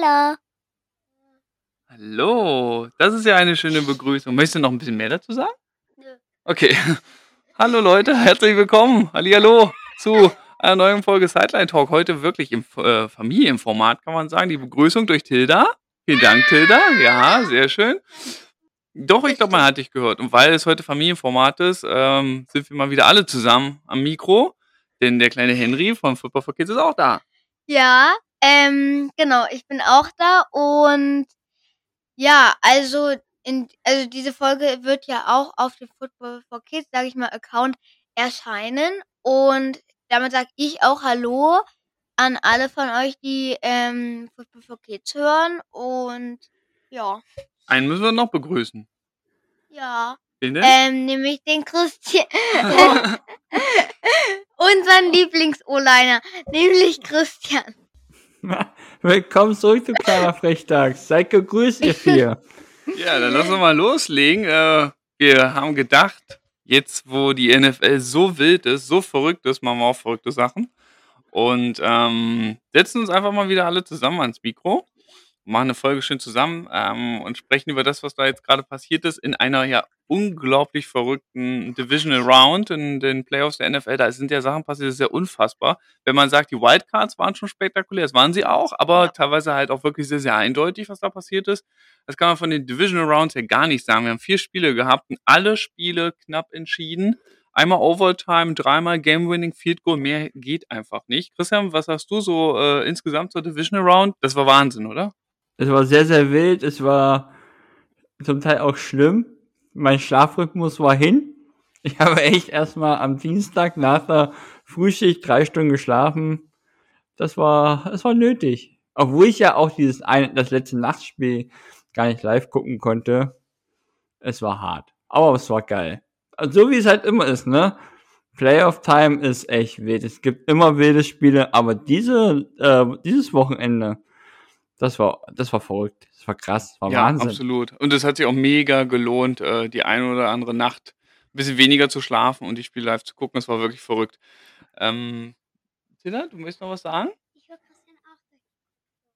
Hallo. Hallo, das ist ja eine schöne Begrüßung. Möchtest du noch ein bisschen mehr dazu sagen? Nö. Okay. Hallo Leute, herzlich willkommen. Hallihallo zu einer neuen Folge Sideline Talk. Heute wirklich im äh, Familienformat, kann man sagen. Die Begrüßung durch Tilda. Vielen Dank, Tilda. Ja, sehr schön. Doch, ich glaube, man hat dich gehört. Und weil es heute Familienformat ist, ähm, sind wir mal wieder alle zusammen am Mikro. Denn der kleine Henry von Football for Kids ist auch da. Ja, ähm, genau, ich bin auch da und ja, also in, also diese Folge wird ja auch auf dem Football for Kids, sage ich mal, Account erscheinen und damit sage ich auch Hallo an alle von euch, die ähm, Football for Kids hören und ja. Einen müssen wir noch begrüßen. Ja. Wen denn? Ähm, nämlich den Christian. Unseren Lieblings-O-Liner, nämlich Christian. Willkommen zurück zu kleiner Frechtag. Seid gegrüßt, ihr vier. Ja, dann lassen wir mal loslegen. Äh, wir haben gedacht, jetzt wo die NFL so wild ist, so verrückt ist, machen wir auch verrückte Sachen. Und ähm, setzen uns einfach mal wieder alle zusammen ans Mikro, machen eine Folge schön zusammen ähm, und sprechen über das, was da jetzt gerade passiert ist, in einer ja unglaublich verrückten Divisional Round in den Playoffs der NFL. Da sind ja Sachen passiert, das ist ja unfassbar. Wenn man sagt, die Wildcards waren schon spektakulär, das waren sie auch, aber teilweise halt auch wirklich sehr, sehr eindeutig, was da passiert ist. Das kann man von den Divisional Rounds ja gar nicht sagen. Wir haben vier Spiele gehabt und alle Spiele knapp entschieden. Einmal Overtime, dreimal Game-Winning, Field Goal, mehr geht einfach nicht. Christian, was hast du so äh, insgesamt zur Divisional Round? Das war Wahnsinn, oder? Es war sehr, sehr wild. Es war zum Teil auch schlimm. Mein Schlafrhythmus war hin. Ich habe echt erstmal am Dienstag nach der Frühschicht drei Stunden geschlafen. Das war, es war nötig. Obwohl ich ja auch dieses eine, das letzte Nachtspiel gar nicht live gucken konnte. Es war hart. Aber es war geil. Also, so wie es halt immer ist, ne? Playoff Time ist echt wild. Es gibt immer wilde Spiele, aber diese, äh, dieses Wochenende, das war, das war verrückt. Das war krass. Das war Ja, Wahnsinn. absolut. Und es hat sich auch mega gelohnt, äh, die eine oder andere Nacht ein bisschen weniger zu schlafen und die Spiele live zu gucken. Das war wirklich verrückt. Ähm, Tina, du möchtest noch was sagen? Ich höre Christian auch.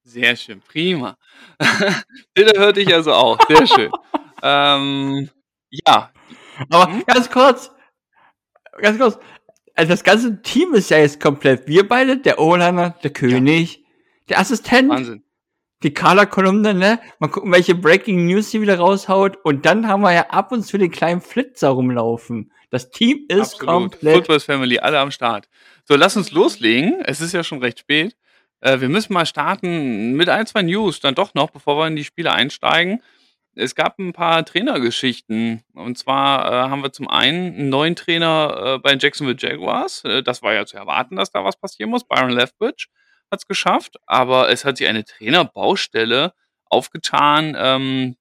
Sehr schön, prima. Tina hört dich also auch. Sehr schön. ähm, ja, Aber Hm? ganz kurz, ganz kurz. Also das ganze Team ist ja jetzt komplett. Wir beide, der O-Liner, der König, der Assistent, Wahnsinn. Die Color-Kolumne, ne? Mal gucken, welche Breaking News sie wieder raushaut. Und dann haben wir ja ab und zu den kleinen Flitzer rumlaufen. Das Team ist Absolut. komplett. Football Family, alle am Start. So, lass uns loslegen. Es ist ja schon recht spät. Äh, wir müssen mal starten mit ein, zwei News, dann doch noch, bevor wir in die Spiele einsteigen. Es gab ein paar Trainergeschichten. Und zwar äh, haben wir zum einen einen neuen Trainer äh, bei den Jacksonville Jaguars. Äh, das war ja zu erwarten, dass da was passieren muss. Byron Leftwich hat es geschafft. Aber es hat sich eine Trainerbaustelle aufgetan, ähm,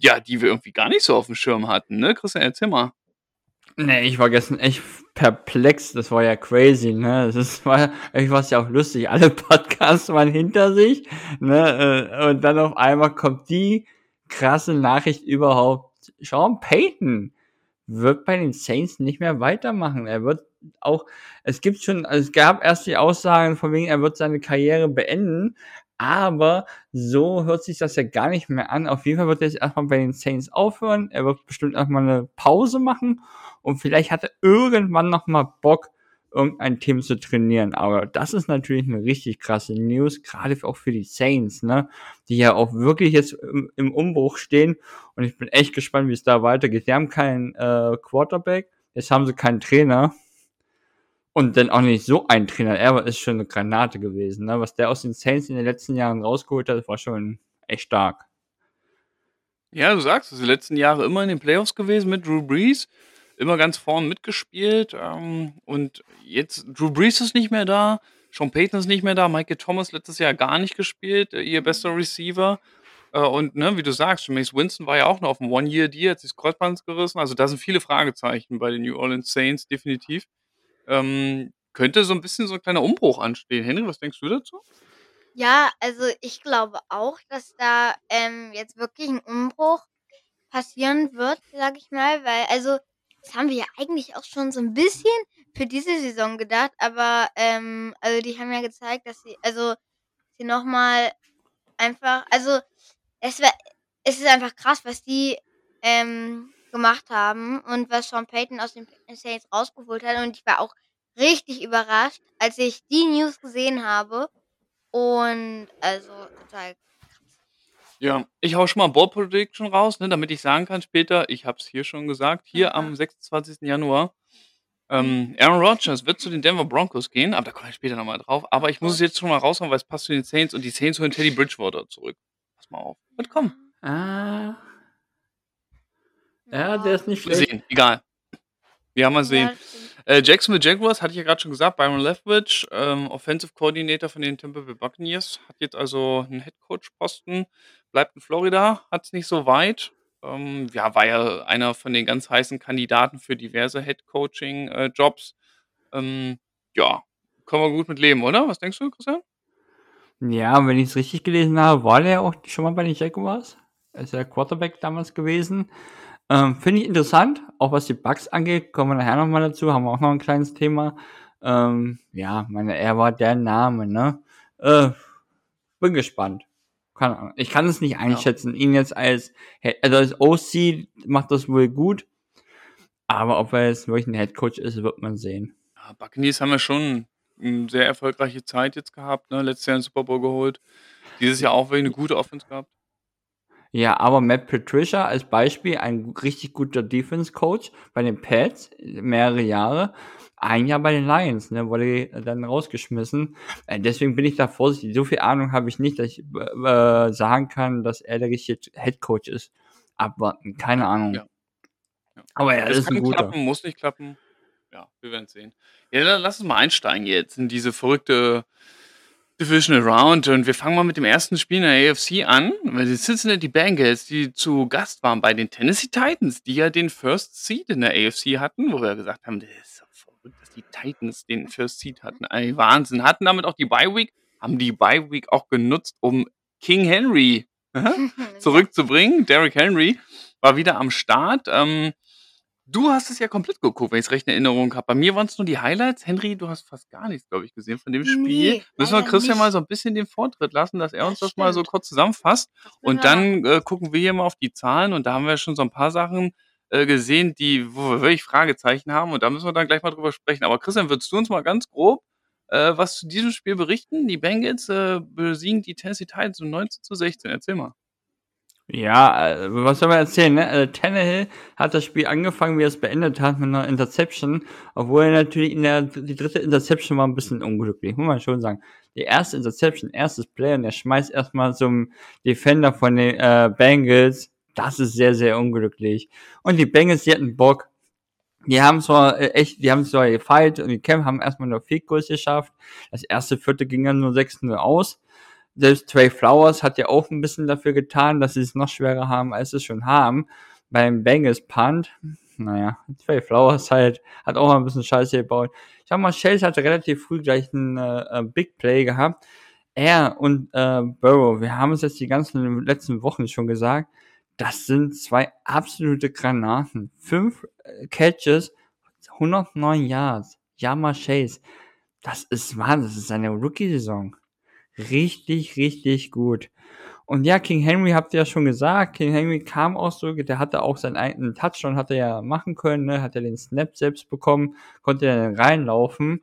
ja, die wir irgendwie gar nicht so auf dem Schirm hatten. Ne? Christian, erzähl mal. Nee, ich war gestern echt perplex. Das war ja crazy, ne? Das war, ich war ja auch lustig. Alle Podcasts waren hinter sich, ne? äh, Und dann auf einmal kommt die krasse Nachricht überhaupt. Sean Payton wird bei den Saints nicht mehr weitermachen. Er wird auch, es gibt schon, also es gab erst die Aussagen von wegen, er wird seine Karriere beenden. Aber so hört sich das ja gar nicht mehr an. Auf jeden Fall wird er jetzt erstmal bei den Saints aufhören. Er wird bestimmt erstmal eine Pause machen und vielleicht hat er irgendwann noch mal Bock, irgendein Team zu trainieren. Aber das ist natürlich eine richtig krasse News, gerade auch für die Saints, ne? Die ja auch wirklich jetzt im, im Umbruch stehen. Und ich bin echt gespannt, wie es da weitergeht. Sie haben keinen äh, Quarterback, jetzt haben sie keinen Trainer. Und dann auch nicht so ein Trainer. Er ist schon eine Granate gewesen. Ne? Was der aus den Saints in den letzten Jahren rausgeholt hat, war schon echt stark. Ja, du sagst es, die letzten Jahre immer in den Playoffs gewesen mit Drew Brees, immer ganz vorn mitgespielt. Ähm, und jetzt, Drew Brees ist nicht mehr da, Sean Payton ist nicht mehr da, Michael Thomas letztes Jahr gar nicht gespielt, äh, ihr bester Receiver. Äh, und ne, wie du sagst, Jameis Winston war ja auch noch auf dem One-Year-Deal, hat sich das Kreuzband gerissen. Also da sind viele Fragezeichen bei den New Orleans Saints, definitiv. Ähm, könnte so ein bisschen so ein kleiner Umbruch anstehen. Henry, was denkst du dazu? Ja, also ich glaube auch, dass da ähm, jetzt wirklich ein Umbruch passieren wird, sag ich mal, weil also das haben wir ja eigentlich auch schon so ein bisschen für diese Saison gedacht, aber ähm, also die haben ja gezeigt, dass sie also sie noch mal einfach, also es, wär, es ist einfach krass, was die ähm, gemacht haben und was Sean Payton aus den Saints rausgeholt hat. Und ich war auch richtig überrascht, als ich die News gesehen habe. Und also total Ja, ich hau schon mal Ball Prediction raus, ne, damit ich sagen kann später, ich habe es hier schon gesagt, hier Aha. am 26. Januar, ähm, Aaron Rodgers wird zu den Denver Broncos gehen, aber da komme ich später nochmal drauf. Aber ich muss es jetzt schon mal raushauen, weil es passt zu den Saints und die Saints holen Teddy Bridgewater zurück. Pass mal auf. Wird kommen. Ah. Ja, der ist nicht schlecht. sehen. Egal. Wir haben mal sehen. Ja. Äh, Jacksonville Jaguars, hatte ich ja gerade schon gesagt, Byron Leftwich, ähm, Offensive Coordinator von den Tampa Bay Buccaneers, hat jetzt also einen Headcoach-Posten, bleibt in Florida, hat es nicht so weit. Ähm, ja, war ja einer von den ganz heißen Kandidaten für diverse Headcoaching-Jobs. ähm, ja, können wir gut mit leben, oder? Was denkst du, Christian? Ja, wenn ich es richtig gelesen habe, war der auch schon mal bei den Jaguars. Er ist ja Quarterback damals gewesen. Ähm, Finde ich interessant, auch was die Bugs angeht, kommen wir nachher nochmal dazu, haben wir auch noch ein kleines Thema. Ähm, ja, meine, er war der Name, ne? Äh, bin gespannt. Keine Ahnung. Ich kann es nicht einschätzen. Ihn jetzt als, also als OC macht das wohl gut. Aber ob er jetzt wirklich ein Headcoach ist, wird man sehen. Ja, Buccaneers haben ja schon eine sehr erfolgreiche Zeit jetzt gehabt, ne? Letztes Jahr einen Super Bowl geholt. Dieses Jahr auch wieder eine gute Offense gehabt. Ja, aber Matt Patricia als Beispiel, ein richtig guter Defense-Coach bei den Pats, mehrere Jahre. Ein Jahr bei den Lions, ne, wurde dann rausgeschmissen. Äh, deswegen bin ich da vorsichtig. So viel Ahnung habe ich nicht, dass ich äh, sagen kann, dass er der richtige Headcoach ist. Abwarten, keine Ahnung. Ja. Ja. Aber er Es ist ein kann guter. klappen, muss nicht klappen. Ja, wir werden sehen. Ja, dann lass uns mal einsteigen jetzt in diese verrückte Divisional Round und wir fangen mal mit dem ersten Spiel in der AFC an, weil die Cincinnati Bengals, die zu Gast waren bei den Tennessee Titans, die ja den First Seed in der AFC hatten, wo wir gesagt haben, das ist so verrückt, dass die Titans den First Seed hatten. Ey, Wahnsinn. Hatten damit auch die Bye Week, haben die Bye Week auch genutzt, um King Henry zurückzubringen. Derrick Henry war wieder am Start. Ähm, du hast es ja komplett geguckt, wenn ich es recht in Erinnerung habe. Bei mir waren es nur die Highlights. Henry, du hast fast gar nichts, glaube ich, gesehen von dem Spiel. Nee, Müssen wir Christian nicht. mal so ein bisschen den Vortritt lassen, dass er uns Das das mal so kurz zusammenfasst. Und dann äh, gucken wir hier mal auf die Zahlen und da haben wir schon so ein paar Sachen äh, gesehen, die, wo wir wirklich Fragezeichen haben und da müssen wir dann gleich mal drüber sprechen. Aber Christian, würdest du uns mal ganz grob äh, was zu diesem Spiel berichten? Die Bengals äh, besiegen die Tennessee Titans um 19 zu 16. Erzähl mal. Ja, äh, was soll man erzählen, ne? Also Tannehill hat das Spiel angefangen, wie er es beendet hat, mit einer Interception, obwohl er natürlich in der, die dritte Interception war ein bisschen unglücklich, muss man schon sagen. Die erste Interception, erstes Play und er schmeißt erstmal zum Defender von den äh, Bengals, das ist sehr, sehr unglücklich. Und die Bengals, die hatten Bock, die haben zwar äh, echt, die haben zwar gefeilt und die Camp haben erstmal nur Field geschafft. Das erste Vierte ging dann nur 6-0 aus. Selbst Trey Flowers hat ja auch ein bisschen dafür getan, dass sie es noch schwerer haben, als sie es schon haben. Beim Bengals Punt, naja, Trey Flowers halt, hat auch mal ein bisschen Scheiße gebaut. Ich sag mal, Shells hatte relativ früh gleich einen äh, Big Play gehabt. Er und äh, Burrow, wir haben es jetzt die ganzen letzten Wochen schon gesagt, das sind zwei absolute Granaten. Fünf äh, Catches, 109 Yards. Yama Chase. Das ist Wahnsinn, das ist eine Rookie-Saison. Richtig, richtig gut. Und ja, King Henry habt ihr ja schon gesagt. King Henry kam auch so, der hatte auch seinen eigenen Touchdown, hat er ja machen können, ne? hat er den Snap selbst bekommen, konnte dann reinlaufen.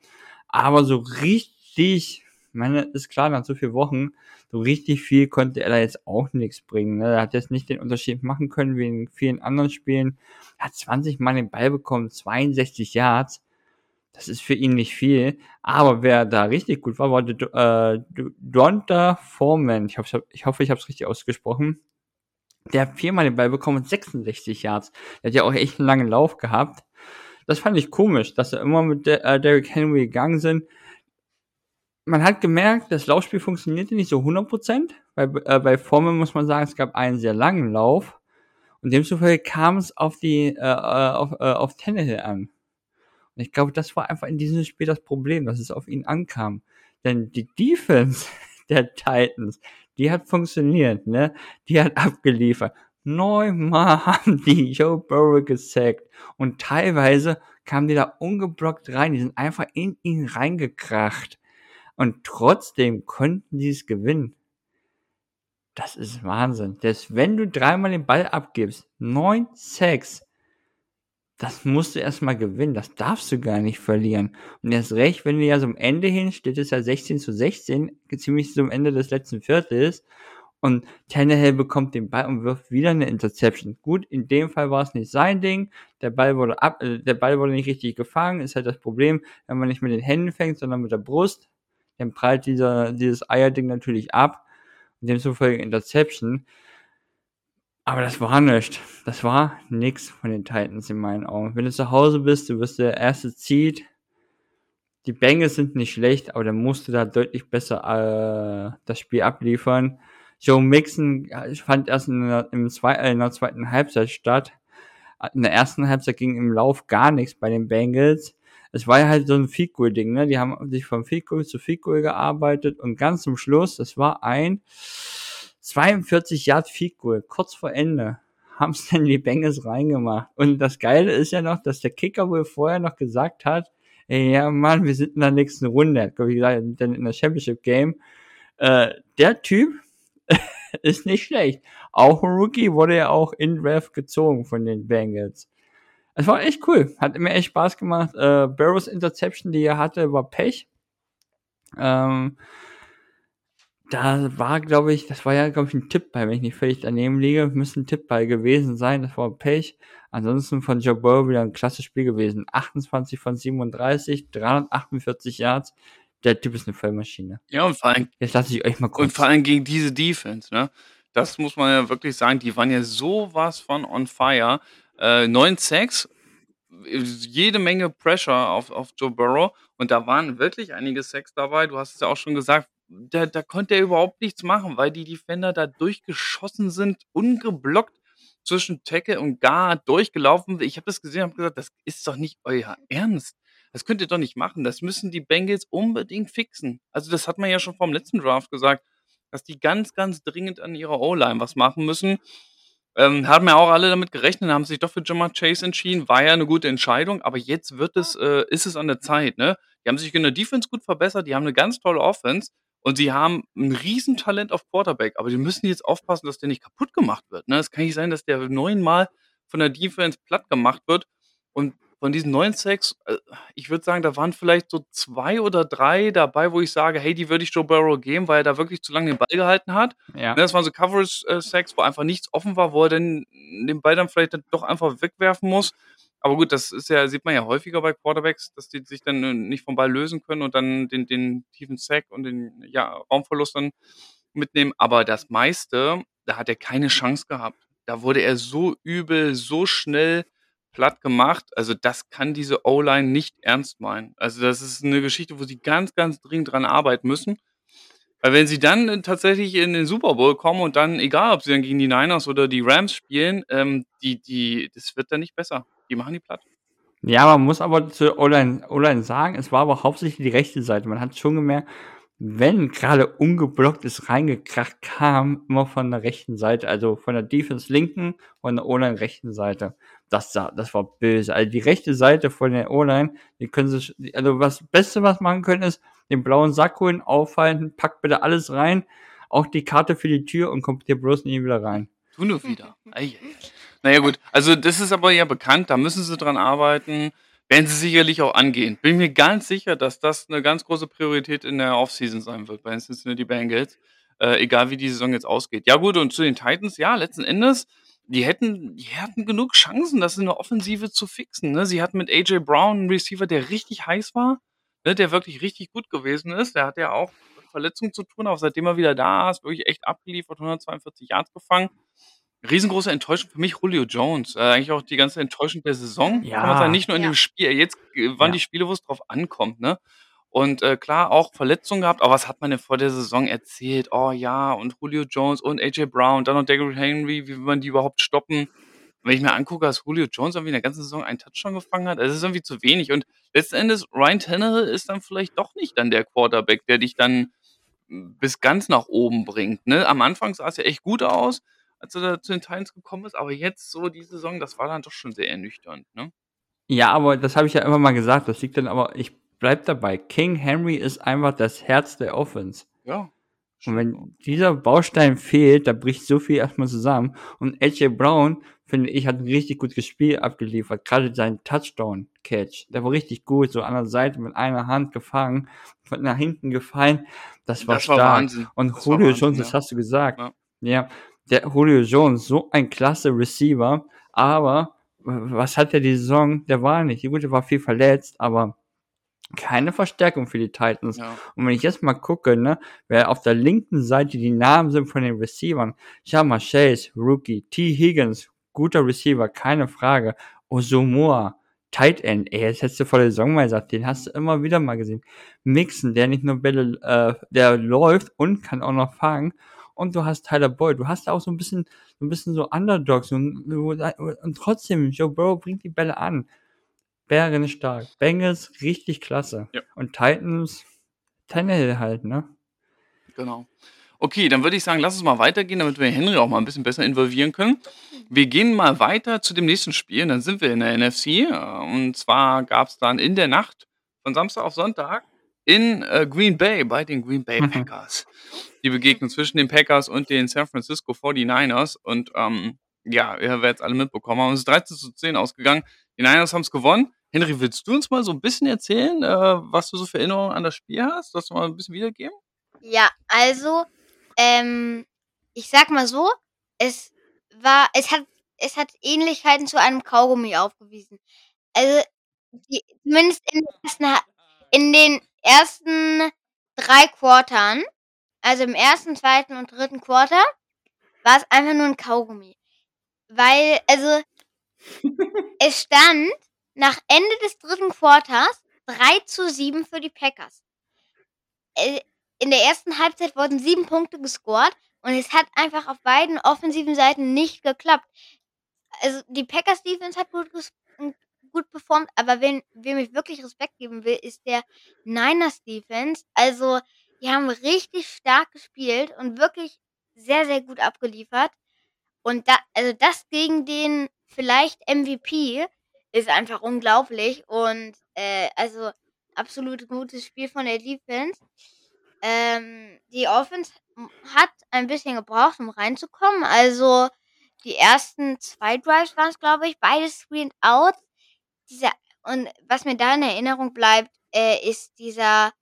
Aber so richtig, ich meine, ist klar, nach so vielen Wochen, so richtig viel konnte er da jetzt auch nichts bringen. Ne? Er hat jetzt nicht den Unterschied machen können wie in vielen anderen Spielen. Er hat 20 Mal den Ball bekommen, 62 Yards. Das ist für ihn nicht viel. Aber wer da richtig gut war, war äh, Donta Foreman. Ich hoffe, ich, habe es richtig ausgesprochen. Der hat viermal den Ball bekommen und 66 Yards. Der hat ja auch echt einen langen Lauf gehabt. Das fand ich komisch, dass er immer mit der, äh, Derrick Henry gegangen sind. Man hat gemerkt, das Laufspiel funktionierte nicht so 100%. Bei, äh, bei Foreman muss man sagen, es gab einen sehr langen Lauf. Und demzufolge kam es auf die, äh, auf, äh, auf Tannehill an. Und ich glaube, das war einfach in diesem Spiel das Problem, dass es auf ihn ankam. Denn die Defense der Titans, die hat funktioniert, ne? Die hat abgeliefert. Neunmal haben die Joe Burrow gesackt. Und teilweise kamen die da ungeblockt rein. Die sind einfach in ihn reingekracht. Und trotzdem konnten die es gewinnen. Das ist Wahnsinn. Selbst wenn du dreimal den Ball abgibst, neun Sacks, das musst du erstmal gewinnen. Das darfst du gar nicht verlieren. Und erst recht, wenn du ja so am Ende hin, steht es ja 16 zu 16, ziemlich zum Ende des letzten Viertels. Und Tannehill bekommt den Ball und wirft wieder eine Interception. Gut, in dem Fall war es nicht sein Ding. Der Ball wurde ab, äh, der Ball wurde nicht richtig gefangen. Ist halt das Problem, wenn man nicht mit den Händen fängt, sondern mit der Brust. Dann prallt dieser, dieses Eierding natürlich ab. Und demzufolge Interception. Aber das war nicht. Das war nix von den Titans in meinen Augen. Wenn du zu Hause bist, du wirst der erste Seed. Die Bengals sind nicht schlecht, aber dann musst du da deutlich besser äh, das Spiel abliefern. Joe Mixon fand erst in der, im zwei, äh, in der zweiten Halbzeit statt. In der ersten Halbzeit ging im Lauf gar nichts bei den Bengals. Es war ja halt so ein Field Goal Ding, ne? Die haben sich vom Field zu Field gearbeitet und ganz zum Schluss, das war ein 42 Yard Field Goal, kurz vor Ende, haben die Bengals reingemacht. Und das Geile ist ja noch, dass der Kicker wohl vorher noch gesagt hat, ey, ja Mann, wir sind in der nächsten Runde, wie gesagt, dann in der Championship Game. Äh, der Typ ist nicht schlecht. Auch ein Rookie wurde ja auch in Draft gezogen von den Bengals. Es war echt cool. Hat mir echt Spaß gemacht. Äh, Barrows Interception, die er hatte, war Pech. Ähm, da war, glaube ich, das war ja, glaube ich, ein Tippball, wenn ich nicht völlig daneben liege, müsste ein Tippball gewesen sein, das war Pech. Ansonsten von Joe Burrow wieder ein klasse Spiel gewesen. 28 von 37, 348 Yards. Der Typ ist eine Vollmaschine. Ja, und vor allem, Jetzt lasse ich euch mal kurz. und vor allem gegen diese Defense, ne? Das muss man ja wirklich sagen, die waren ja sowas von on fire. Äh, 9 Sacks, jede Menge Pressure auf, auf Joe Burrow und da waren wirklich einige Sacks dabei. Du hast es ja auch schon gesagt, da, da konnte er überhaupt nichts machen, weil die Defender da durchgeschossen sind, ungeblockt zwischen Tackle und Gar durchgelaufen. Ich habe das gesehen und habe gesagt, das ist doch nicht euer Ernst. Das könnt ihr doch nicht machen. Das müssen die Bengals unbedingt fixen. Also das hat man ja schon vom letzten Draft gesagt, dass die ganz, ganz dringend an ihrer O-Line was machen müssen. Ähm, haben ja auch alle damit gerechnet, haben sich doch für Jamar Chase entschieden. War ja eine gute Entscheidung, aber jetzt wird es, äh, ist es an der Zeit. Ne? Die haben sich in der Defense gut verbessert, die haben eine ganz tolle Offense und sie haben ein Riesentalent auf Quarterback, aber die müssen jetzt aufpassen, dass der nicht kaputt gemacht wird. Ne? Es kann nicht sein, dass der neunmal von der Defense platt gemacht wird und von diesen neun Sacks, äh, ich würde sagen, da waren vielleicht so zwei oder drei dabei, wo ich sage, hey, die würde ich Joe Burrow geben, weil er da wirklich zu lange den Ball gehalten hat. Ja. Ne, Das waren so Coverage-Sacks, wo einfach nichts offen war, wo er dann den Ball dann vielleicht dann doch einfach wegwerfen muss. Aber gut, das ist ja, sieht man ja häufiger bei Quarterbacks, dass die sich dann äh, nicht vom Ball lösen können und dann den, den tiefen Sack und den ja, Raumverlust dann mitnehmen. Aber das meiste, da hat er keine Chance gehabt. Da wurde er so übel, so schnell platt gemacht. Also das kann diese O-Line nicht ernst meinen. Also das ist eine Geschichte, wo sie ganz, ganz dringend dran arbeiten müssen. Weil wenn sie dann äh, tatsächlich in den Super Bowl kommen und dann, egal ob sie dann gegen die Niners oder die Rams spielen, ähm, die, die, das wird dann nicht besser. Die machen die platt. Ja, man muss aber zu O-Line O-Line sagen, es war aber hauptsächlich die rechte Seite. Man hat schon gemerkt, wenn gerade ungeblocktes reingekracht kam, immer von der rechten Seite, also von der Defense linken und der O-Line rechten Seite. Das, das war böse. Also die rechte Seite von der O-Line, die können sich, also was Beste, was machen können, ist den blauen Sack holen, aufhalten, packt bitte alles rein, auch die Karte für die Tür und kommt hier bloß nie wieder rein. Tu nur wieder. Naja gut, also das ist aber ja bekannt, da müssen sie dran arbeiten. Werden sie sicherlich auch angehen. Bin mir ganz sicher, dass das eine ganz große Priorität in der Offseason sein wird bei den Cincinnati Bengals. Äh, egal wie die Saison jetzt ausgeht. Ja gut, und zu den Titans, ja, letzten Endes, die hätten, die hatten genug Chancen, das in der Offensive zu fixen. Ne? Sie hatten mit AJ Brown einen Receiver, der richtig heiß war, ne? der wirklich richtig gut gewesen ist. Der hat ja auch mit Verletzungen zu tun, aber seitdem er wieder da ist, wirklich echt abgeliefert, 142 Yards gefangen. Riesengroße Enttäuschung für mich Julio Jones. Äh, eigentlich auch die ganze Enttäuschung der Saison. Ja. Kann man sagen, nicht nur in Ja. dem Spiel. Jetzt äh, waren Ja. die Spiele, wo es drauf ankommt, ne? Und äh, klar, auch Verletzungen gehabt, aber was hat man denn vor der Saison erzählt? Oh ja, und Julio Jones und AJ Brown, dann noch Derrick Henry, wie will man die überhaupt stoppen? Wenn ich mir angucke, dass Julio Jones irgendwie in der ganzen Saison einen Touchdown gefangen hat, das ist irgendwie zu wenig. Und letzten Endes, Ryan Tannehill ist dann vielleicht doch nicht dann der Quarterback, der dich dann bis ganz nach oben bringt. Ne? Am Anfang sah es ja echt gut aus, als er da zu den Titans gekommen ist, aber jetzt so die Saison, das war dann doch schon sehr ernüchternd. Ne? Ja, aber das habe ich ja immer mal gesagt. Das liegt dann aber, ich bleib dabei. King Henry ist einfach das Herz der Offense. Ja. Und wenn dieser Baustein fehlt, da bricht so viel erstmal zusammen. Und AJ Brown, finde ich, hat ein richtig gut Spiel abgeliefert. Gerade sein Touchdown-Catch. Der war richtig gut, so an der Seite mit einer Hand gefangen, von nach hinten gefallen. Das war Das war stark. Wahnsinn. Und Das war Julio Wahnsinn, Jones, ja. das hast du gesagt. Ja. Ja. der Julio Jones, so ein klasse Receiver, aber was hat er die Saison? Der war nicht. Gut, der war viel verletzt, aber keine Verstärkung für die Titans. Ja. Und wenn ich jetzt mal gucke, ne, wer auf der linken Seite die Namen sind von den Receivern, Shama Chase, Rookie, T. Higgins, guter Receiver, keine Frage. Ozomoa, Tight End, ey, jetzt hättest du vor der Saison mal gesagt, den hast du immer wieder mal gesehen. Mixon, der nicht nur Bälle, äh, der läuft und kann auch noch fangen. Und du hast Tyler Boyd, du hast auch so ein bisschen, so ein bisschen so Underdogs und, und trotzdem, Joe Burrow bringt die Bälle an. Bären stark. Bengals richtig klasse. Ja. Und Titans, Tannehill halt, ne? Genau. Okay, dann würde ich sagen, lass uns mal weitergehen, damit wir Henry auch mal ein bisschen besser involvieren können. Wir gehen mal weiter zu dem nächsten Spiel. Dann sind wir in der NFC. äh, Und zwar gab es dann in der Nacht von Samstag auf Sonntag in äh, Green Bay bei den Green Bay Mhm. Packers. Die Begegnung zwischen den Packers und den San Francisco 49ers. Und ähm, ja, ihr werdet es alle mitbekommen haben. Es ist 13 zu 10 ausgegangen. Die Niners haben es gewonnen. Henry, willst du uns mal so ein bisschen erzählen, äh, was du so für Erinnerungen an das Spiel hast? Das mal ein bisschen wiedergeben? Ja, also, ähm, ich sag mal so, es war, es hat, es hat Ähnlichkeiten zu einem Kaugummi aufgewiesen. Also, die, zumindest in den ersten, in den ersten drei Quartern, also im ersten, zweiten und dritten Quarter, war es einfach nur ein Kaugummi. Weil, also, es stand nach Ende des dritten Quarters 3 zu 7 für die Packers. Äh, in der ersten Halbzeit wurden sieben Punkte gescored und es hat einfach auf beiden offensiven Seiten nicht geklappt. Also die Packers Defense hat gut, gut performt, aber wen, wem ich wirklich Respekt geben will, ist der Niners Defense. Also die haben richtig stark gespielt und wirklich sehr, sehr gut abgeliefert. Und da, also das gegen den vielleicht MVP ist einfach unglaublich und äh, also absolut gutes Spiel von der Defense. Ähm, die Offense hat ein bisschen gebraucht, um reinzukommen. Also die ersten zwei Drives waren es, glaube ich, beide screened out. Dieser, und was mir da in Erinnerung bleibt, äh, ist dieser,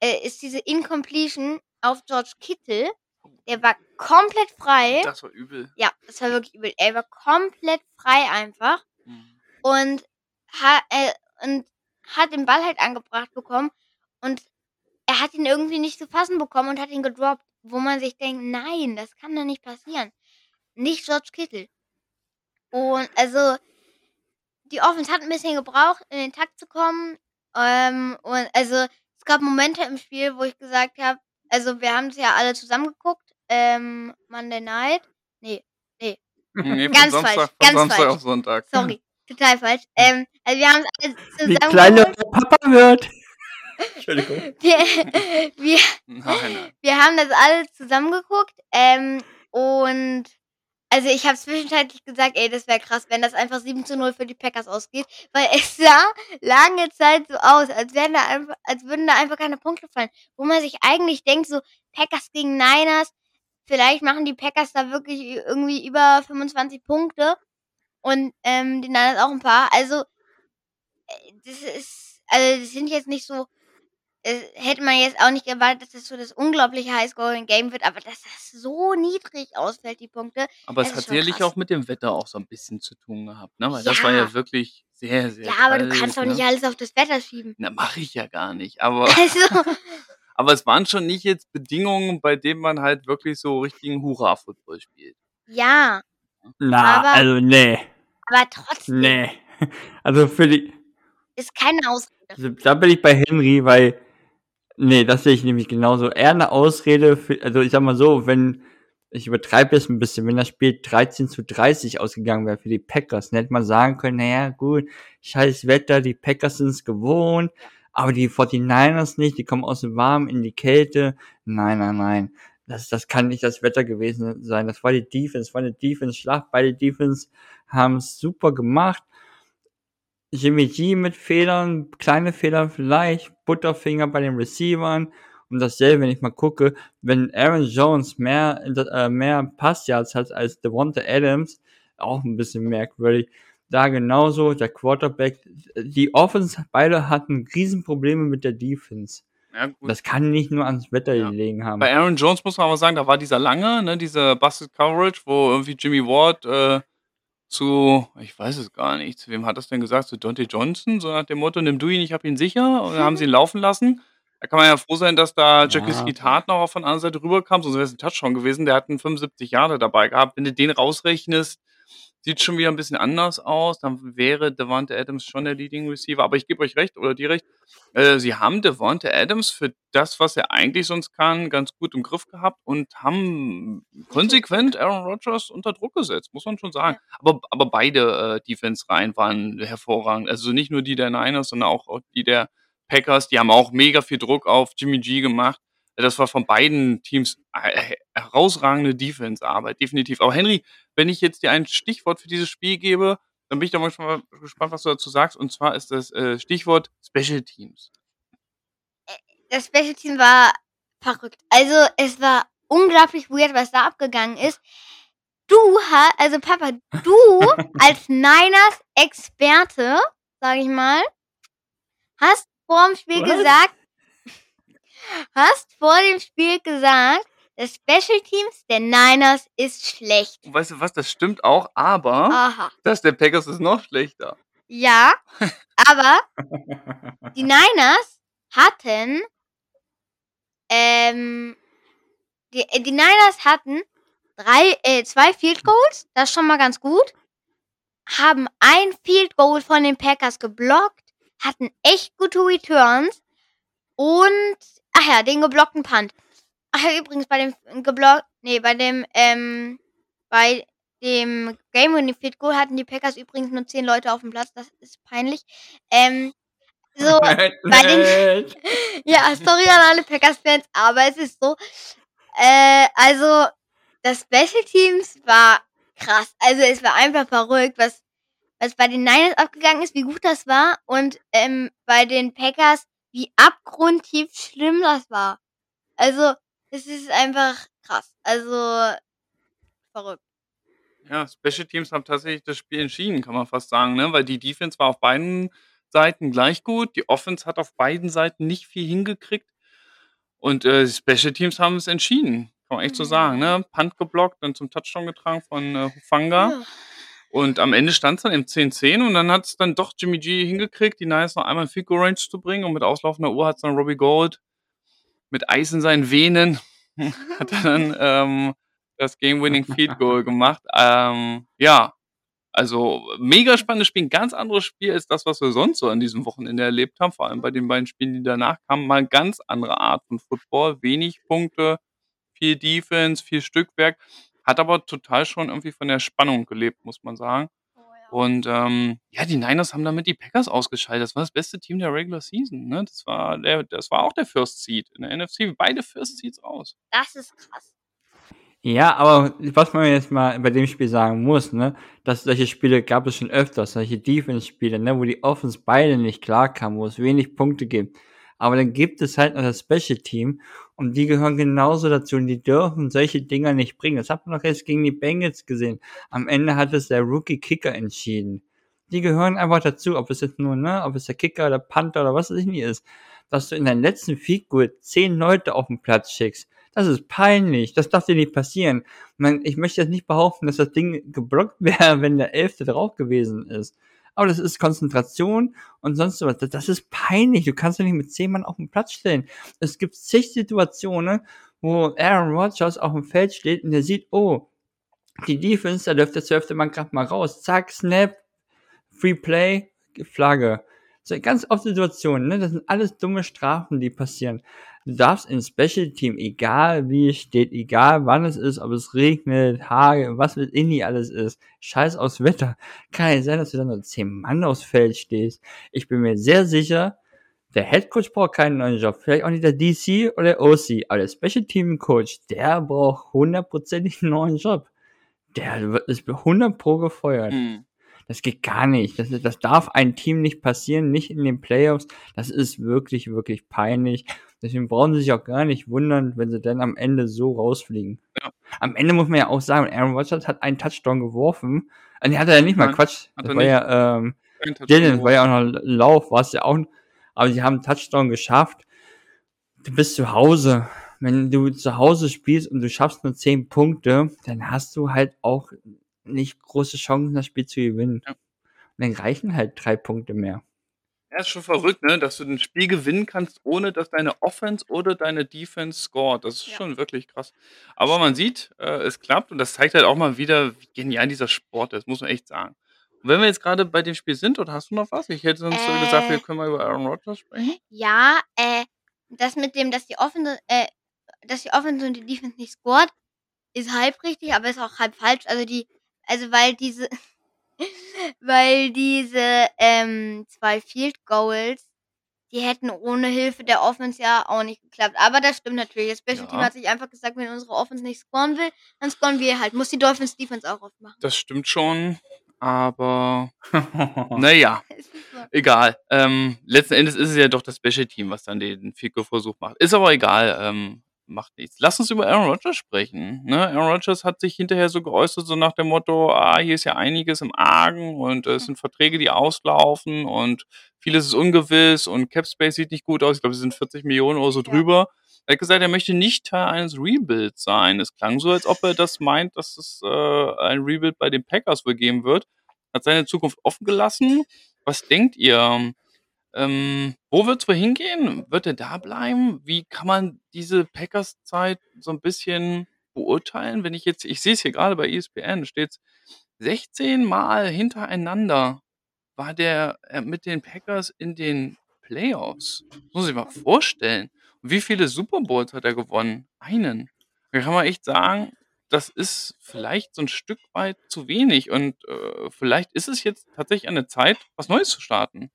äh, ist diese Incompletion auf George Kittle. Der war komplett frei. Das war übel. Ja, das war wirklich übel. Er war komplett frei einfach Mhm. und, ha, äh, und hat den Ball halt angebracht bekommen und er hat ihn irgendwie nicht zu fassen bekommen und hat ihn gedroppt, wo man sich denkt, nein, das kann doch nicht passieren. Nicht George Kittle. Und also die Offense hat ein bisschen gebraucht, in den Takt zu kommen. Ähm, und also es gab Momente im Spiel, wo ich gesagt habe, also wir haben es ja alle zusammen geguckt, ähm, Monday Night. Nee, Nee, von Ganz Samstag, falsch, ganz Samstag falsch. auf Sonntag. sorry, total falsch. Ähm, also wir haben es alle Wie zusammen klein geguckt. der Papa wird. Entschuldigung. Wir, wir, Nein, nein. wir haben das alle zusammengeguckt. Ähm, und also ich habe zwischenzeitlich gesagt, ey, das wäre krass, wenn das einfach 7 zu 0 für die Packers ausgeht. Weil es sah lange Zeit so aus, als, wären da einfach, als würden da einfach keine Punkte fallen. Wo man sich eigentlich denkt, so Packers gegen Niners, vielleicht machen die Packers da wirklich irgendwie über 25 Punkte. Und ähm, die Niners auch ein paar. Also, äh, das ist, also das sind jetzt nicht so äh, hätte man jetzt auch nicht erwartet, dass das so das unglaubliche Highscoring-Game wird, aber dass das so niedrig ausfällt, die Punkte. Aber es hat sicherlich krass. auch mit dem Wetter auch so ein bisschen zu tun gehabt, ne? Weil das war ja Ja. wirklich sehr, sehr Ja, aber du kalt, kannst doch ne? nicht alles auf das Wetter schieben. Na, mache ich ja gar nicht. Aber, Also, aber es waren schon nicht jetzt Bedingungen, bei denen man halt wirklich so richtigen Hurra-Football spielt. ja, Na, Aber- also nee, aber trotzdem nee. Also für die, ist keine Ausrede. also da bin ich bei Henry, weil, nee, das sehe ich nämlich genauso. Eher eine Ausrede für, also ich sag mal so, wenn, ich übertreibe es ein bisschen, wenn das Spiel 13 zu 30 ausgegangen wäre für die Packers, dann hätte man sagen können, naja, gut, scheiß Wetter, die Packers sind es gewohnt, aber die 49ers nicht, die kommen aus dem Warmen in die Kälte. Nein, nein, nein. Das, das kann nicht das Wetter gewesen sein. Das war die Defense, war eine Defense-Schlacht. Beide Defense haben es super gemacht. Jimmy G mit Fehlern, kleine Fehler vielleicht, Butterfinger bei den Receivern. Und Und dasselbe, wenn ich mal gucke, wenn Aaron Jones mehr, äh, mehr Passyards hat als Devonta Adams, auch ein bisschen merkwürdig. Da genauso, der Quarterback, die Offense, beide hatten Riesenprobleme mit der Defense. Ja, das kann nicht nur ans Wetter ja. gelegen haben. Bei Aaron Jones muss man aber sagen, da war dieser lange, ne, dieser Busted Coverage, wo irgendwie Jimmy Ward äh, zu, ich weiß es gar nicht, zu wem hat das denn gesagt? Zu Dante Johnson, so nach dem Motto, nimm du ihn, ich hab ihn sicher. Und dann haben sie ihn laufen lassen. Da kann man ja froh sein, dass da Jackie ja. Skitat noch von der anderen Seite rüberkam, sonst wäre es ein Touchdown gewesen. Der hat einen 75 Jahre dabei gehabt. Wenn du den rausrechnest, sieht schon wieder ein bisschen anders aus. Dann wäre Devonta Adams schon der Leading Receiver. Aber ich gebe euch recht, oder die recht, äh, sie haben Devonta Adams für das, was er eigentlich sonst kann, ganz gut im Griff gehabt und haben konsequent Aaron Rodgers unter Druck gesetzt, muss man schon sagen. Aber, aber beide äh, Defense-Reihen waren hervorragend. Also nicht nur die der Niners, sondern auch die der Packers. Die haben auch mega viel Druck auf Jimmy G gemacht. Das war von beiden Teams äh, herausragende Defense-Arbeit, definitiv. Aber Henry, wenn ich jetzt dir ein Stichwort für dieses Spiel gebe, dann bin ich doch mal gespannt, was du dazu sagst. Und zwar ist das äh, Stichwort Special Teams. Äh, das Special Team war verrückt. Also es war unglaublich weird, was da abgegangen ist. Du hast, also Papa, du als Niners Experte, sag ich mal, hast vor dem Spiel was? gesagt, hast vor dem Spiel gesagt, das Special Teams der Niners ist schlecht. Und weißt du was, das stimmt auch, aber Aha. das der Packers ist noch schlechter. Ja, aber die Niners hatten ähm, die, die Niners hatten drei, äh, zwei Field Goals, das ist schon mal ganz gut. Haben ein Field Goal von den Packers geblockt, hatten echt gute Returns und Ach ja, den geblockten Punt. Ach ja, übrigens, bei dem geblock, nee, bei dem, ähm, bei dem Game Winning Field Goal hatten die Packers übrigens nur zehn Leute auf dem Platz. Das ist peinlich. Ähm, so, bei den, ja, sorry an alle Packers-Fans, aber es ist so. Äh, also, das Special Teams war krass. Also, es war einfach verrückt, was, was bei den Niners abgegangen ist, wie gut das war. Und ähm, bei den Packers, wie abgrundtief schlimm das war. Also, es ist einfach krass. Also, verrückt. Ja, Special Teams haben tatsächlich das Spiel entschieden, kann man fast sagen, ne? Weil die Defense war auf beiden Seiten gleich gut. Die Offense hat auf beiden Seiten nicht viel hingekriegt. Und äh, Special Teams haben es entschieden, kann man echt so sagen, ne? Punt geblockt, dann zum Touchdown getragen von äh, Hufanga. Ja. Und am Ende stand es dann im 10-10 und dann hat es dann doch Jimmy G hingekriegt, die Niners noch einmal in Field Range zu bringen. Und mit auslaufender Uhr hat es dann Robbie Gold mit Eis in seinen Venen hat er dann ähm, das Game-Winning Field Goal gemacht. Ähm, ja, also mega spannendes Spiel, ein ganz anderes Spiel als das, was wir sonst so an diesem Wochenende erlebt haben. Vor allem bei den beiden Spielen, die danach kamen, mal ganz andere Art von Football, wenig Punkte, viel Defense, viel Stückwerk. Hat aber total schon irgendwie von der Spannung gelebt, muss man sagen. Oh, ja. Und ähm, ja, die Niners haben damit die Packers ausgeschaltet. Das war das beste Team der Regular Season. Ne? Das, war der, das war auch der First Seed in der NFC. Beide First Seeds raus. Das ist krass. Ja, aber was man jetzt mal bei dem Spiel sagen muss, ne, dass solche Spiele gab es schon öfters, solche Defense-Spiele, ne, wo die Offense beide nicht klar kam, wo es wenig Punkte gibt. Aber dann gibt es halt noch das Special Team und die gehören genauso dazu und die dürfen solche Dinger nicht bringen. Das hat man doch jetzt gegen die Bengals gesehen. Am Ende hat es der Rookie Kicker entschieden. Die gehören einfach dazu, ob es jetzt nur, ne, ob es der Kicker oder Panther oder was es nicht ist. Dass du in deinem letzten Feed zehn Leute auf den Platz schickst. Das ist peinlich. Das darf dir nicht passieren. Ich möchte jetzt nicht behaupten, dass das Ding geblockt wäre, wenn der Elfte drauf gewesen ist aber das ist Konzentration und sonst was. Das ist peinlich. Du kannst dich nicht mit zehn Mann auf den Platz stellen. Es gibt zig Situationen, wo Aaron Rodgers auf dem Feld steht und der sieht, oh, die Defense, da läuft der zwölfte Mann gerade mal raus. Zack, Snap, Free Play, Flagge. So ganz oft Situationen, ne? Das sind alles dumme Strafen, die passieren. Du darfst im Special Team, egal wie es steht, egal wann es ist, ob es regnet, Hage, was mit Inni alles ist, scheiß aufs Wetter, kann ja sein, dass du dann nur zehn Mann aufs Feld stehst. Ich bin mir sehr sicher, der Head Coach braucht keinen neuen Job. Vielleicht auch nicht der DC oder der OC, aber der Special Team Coach, der braucht hundertprozentig einen neuen Job. Der ist 100 pro gefeuert. Mhm. Das geht gar nicht. Das, das darf ein Team nicht passieren, nicht in den Playoffs. Das ist wirklich, wirklich peinlich. Deswegen brauchen sie sich auch gar nicht wundern, wenn sie dann am Ende so rausfliegen. Ja. Am Ende muss man ja auch sagen, Aaron Rodgers hat einen Touchdown geworfen. Äh, nee, hat er ja nicht mal, Nein, Quatsch. Das war nicht. ja, ähm, Dylan war ja auch noch ein Lauf, war es ja auch. Aber sie haben einen Touchdown geschafft. Du bist zu Hause. Wenn du zu Hause spielst und du schaffst nur 10 Punkte, dann hast du halt auch nicht große Chancen, das Spiel zu gewinnen. Ja. Und dann reichen halt drei Punkte mehr. Ja, ist schon verrückt, ne? dass du ein Spiel gewinnen kannst, ohne dass deine Offense oder deine Defense scored. Das ist Ja. schon wirklich krass. Aber man sieht, äh, es klappt und das zeigt halt auch mal wieder, wie genial dieser Sport ist, muss man echt sagen. Und wenn wir jetzt gerade bei dem Spiel sind, oder hast du noch was? Ich hätte sonst äh, gesagt, wir Äh. können mal über Aaron Rodgers sprechen. Ja, äh, das mit dem, dass die Offense, äh, dass die Offense und die Defense nicht scored, ist halb richtig, aber ist auch halb falsch. Also die, also weil diese, weil diese ähm, zwei Field Goals, die hätten ohne Hilfe der Offense ja auch nicht geklappt. Aber das stimmt natürlich. Das Special Ja. Team hat sich einfach gesagt, wenn unsere Offense nicht scoren will, dann scoren wir halt. Muss die Dolphins Defense auch aufmachen. Das stimmt schon, aber naja. Egal. Ähm, letzten Endes ist es ja doch das Special Team, was dann den Fico-Versuch macht. Ist aber egal. Ähm, macht nichts. Lass uns über Aaron Rodgers sprechen. Ne? Aaron Rodgers hat sich hinterher so geäußert, so nach dem Motto, ah, hier ist ja einiges im Argen und es sind Verträge, die auslaufen und vieles ist ungewiss und Cap Space sieht nicht gut aus. Ich glaube, es sind 40 Millionen oder so Ja. drüber. Er hat gesagt, er möchte nicht Teil eines Rebuilds sein. Es klang so, als ob er das meint, dass es äh, ein Rebuild bei den Packers wohl geben wird. Hat seine Zukunft offen gelassen. Was denkt ihr? Ähm, wo wird es wohl hingehen? Wird er da bleiben? Wie kann man diese Packers-Zeit so ein bisschen beurteilen? Wenn ich jetzt, ich sehe es hier gerade bei ESPN, steht 16 Mal hintereinander war der äh, mit den Packers in den Playoffs. Das muss ich mal vorstellen. Und wie viele Super Bowls hat er gewonnen? Einen. Da kann man echt sagen, das ist vielleicht so ein Stück weit zu wenig. Und äh, vielleicht ist es jetzt tatsächlich eine Zeit, was Neues zu starten.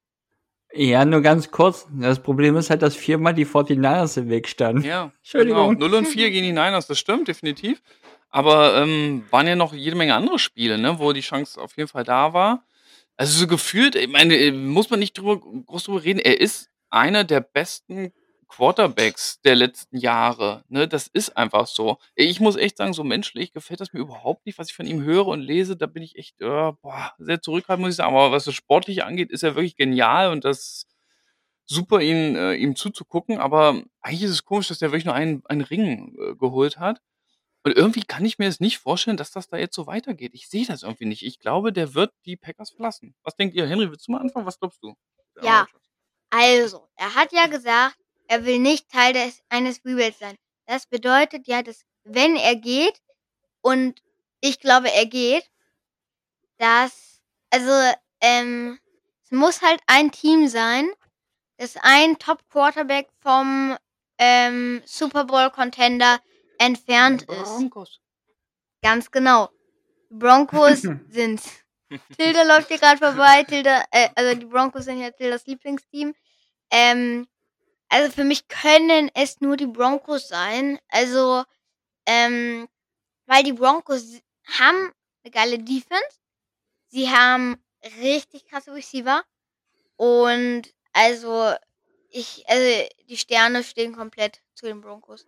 Ja, nur ganz kurz. Das Problem ist halt, dass viermal die 49ers im Weg standen. Ja, Entschuldigung. Genau. 0 und 4 gegen die Niners, das stimmt, definitiv. Aber ähm, waren ja noch jede Menge andere Spiele, ne, wo die Chance auf jeden Fall da war. Also so gefühlt, ich meine, äh, muss man nicht drüber, groß drüber reden, er ist einer der besten Quarterbacks der letzten Jahre. Ne? Das ist einfach so. Ich muss echt sagen, so menschlich gefällt das mir überhaupt nicht, was ich von ihm höre und lese. Da bin ich echt äh, boah, sehr zurückhaltend, muss ich sagen. Aber was das Sportliche angeht, ist er wirklich genial und das super, ihn, äh, ihm zuzugucken. Aber eigentlich ist es komisch, dass der wirklich nur einen, einen Ring äh, geholt hat. Und irgendwie kann ich mir es nicht vorstellen, dass das da jetzt so weitergeht. Ich sehe das irgendwie nicht. Ich glaube, der wird die Packers verlassen. Was denkt ihr? Henry, willst du mal anfangen? Was glaubst du? Ja. Also, er hat ja gesagt, er will nicht Teil des, eines Rebuilds sein. Das bedeutet ja, dass wenn er geht, und ich glaube, er geht, dass, also, ähm, es muss halt ein Team sein, das ein Top-Quarterback vom ähm, Super Bowl-Contender entfernt ist. Broncos. Ganz genau. Die Broncos sind's. Tilda läuft hier gerade vorbei. Tilda, äh, also die Broncos sind ja Tildas Lieblingsteam. Ähm, also für mich können es nur die Broncos sein. Also, ähm, weil die Broncos haben eine geile Defense. Sie haben richtig krasse Receiver. Und also, ich, also die Sterne stehen komplett zu den Broncos.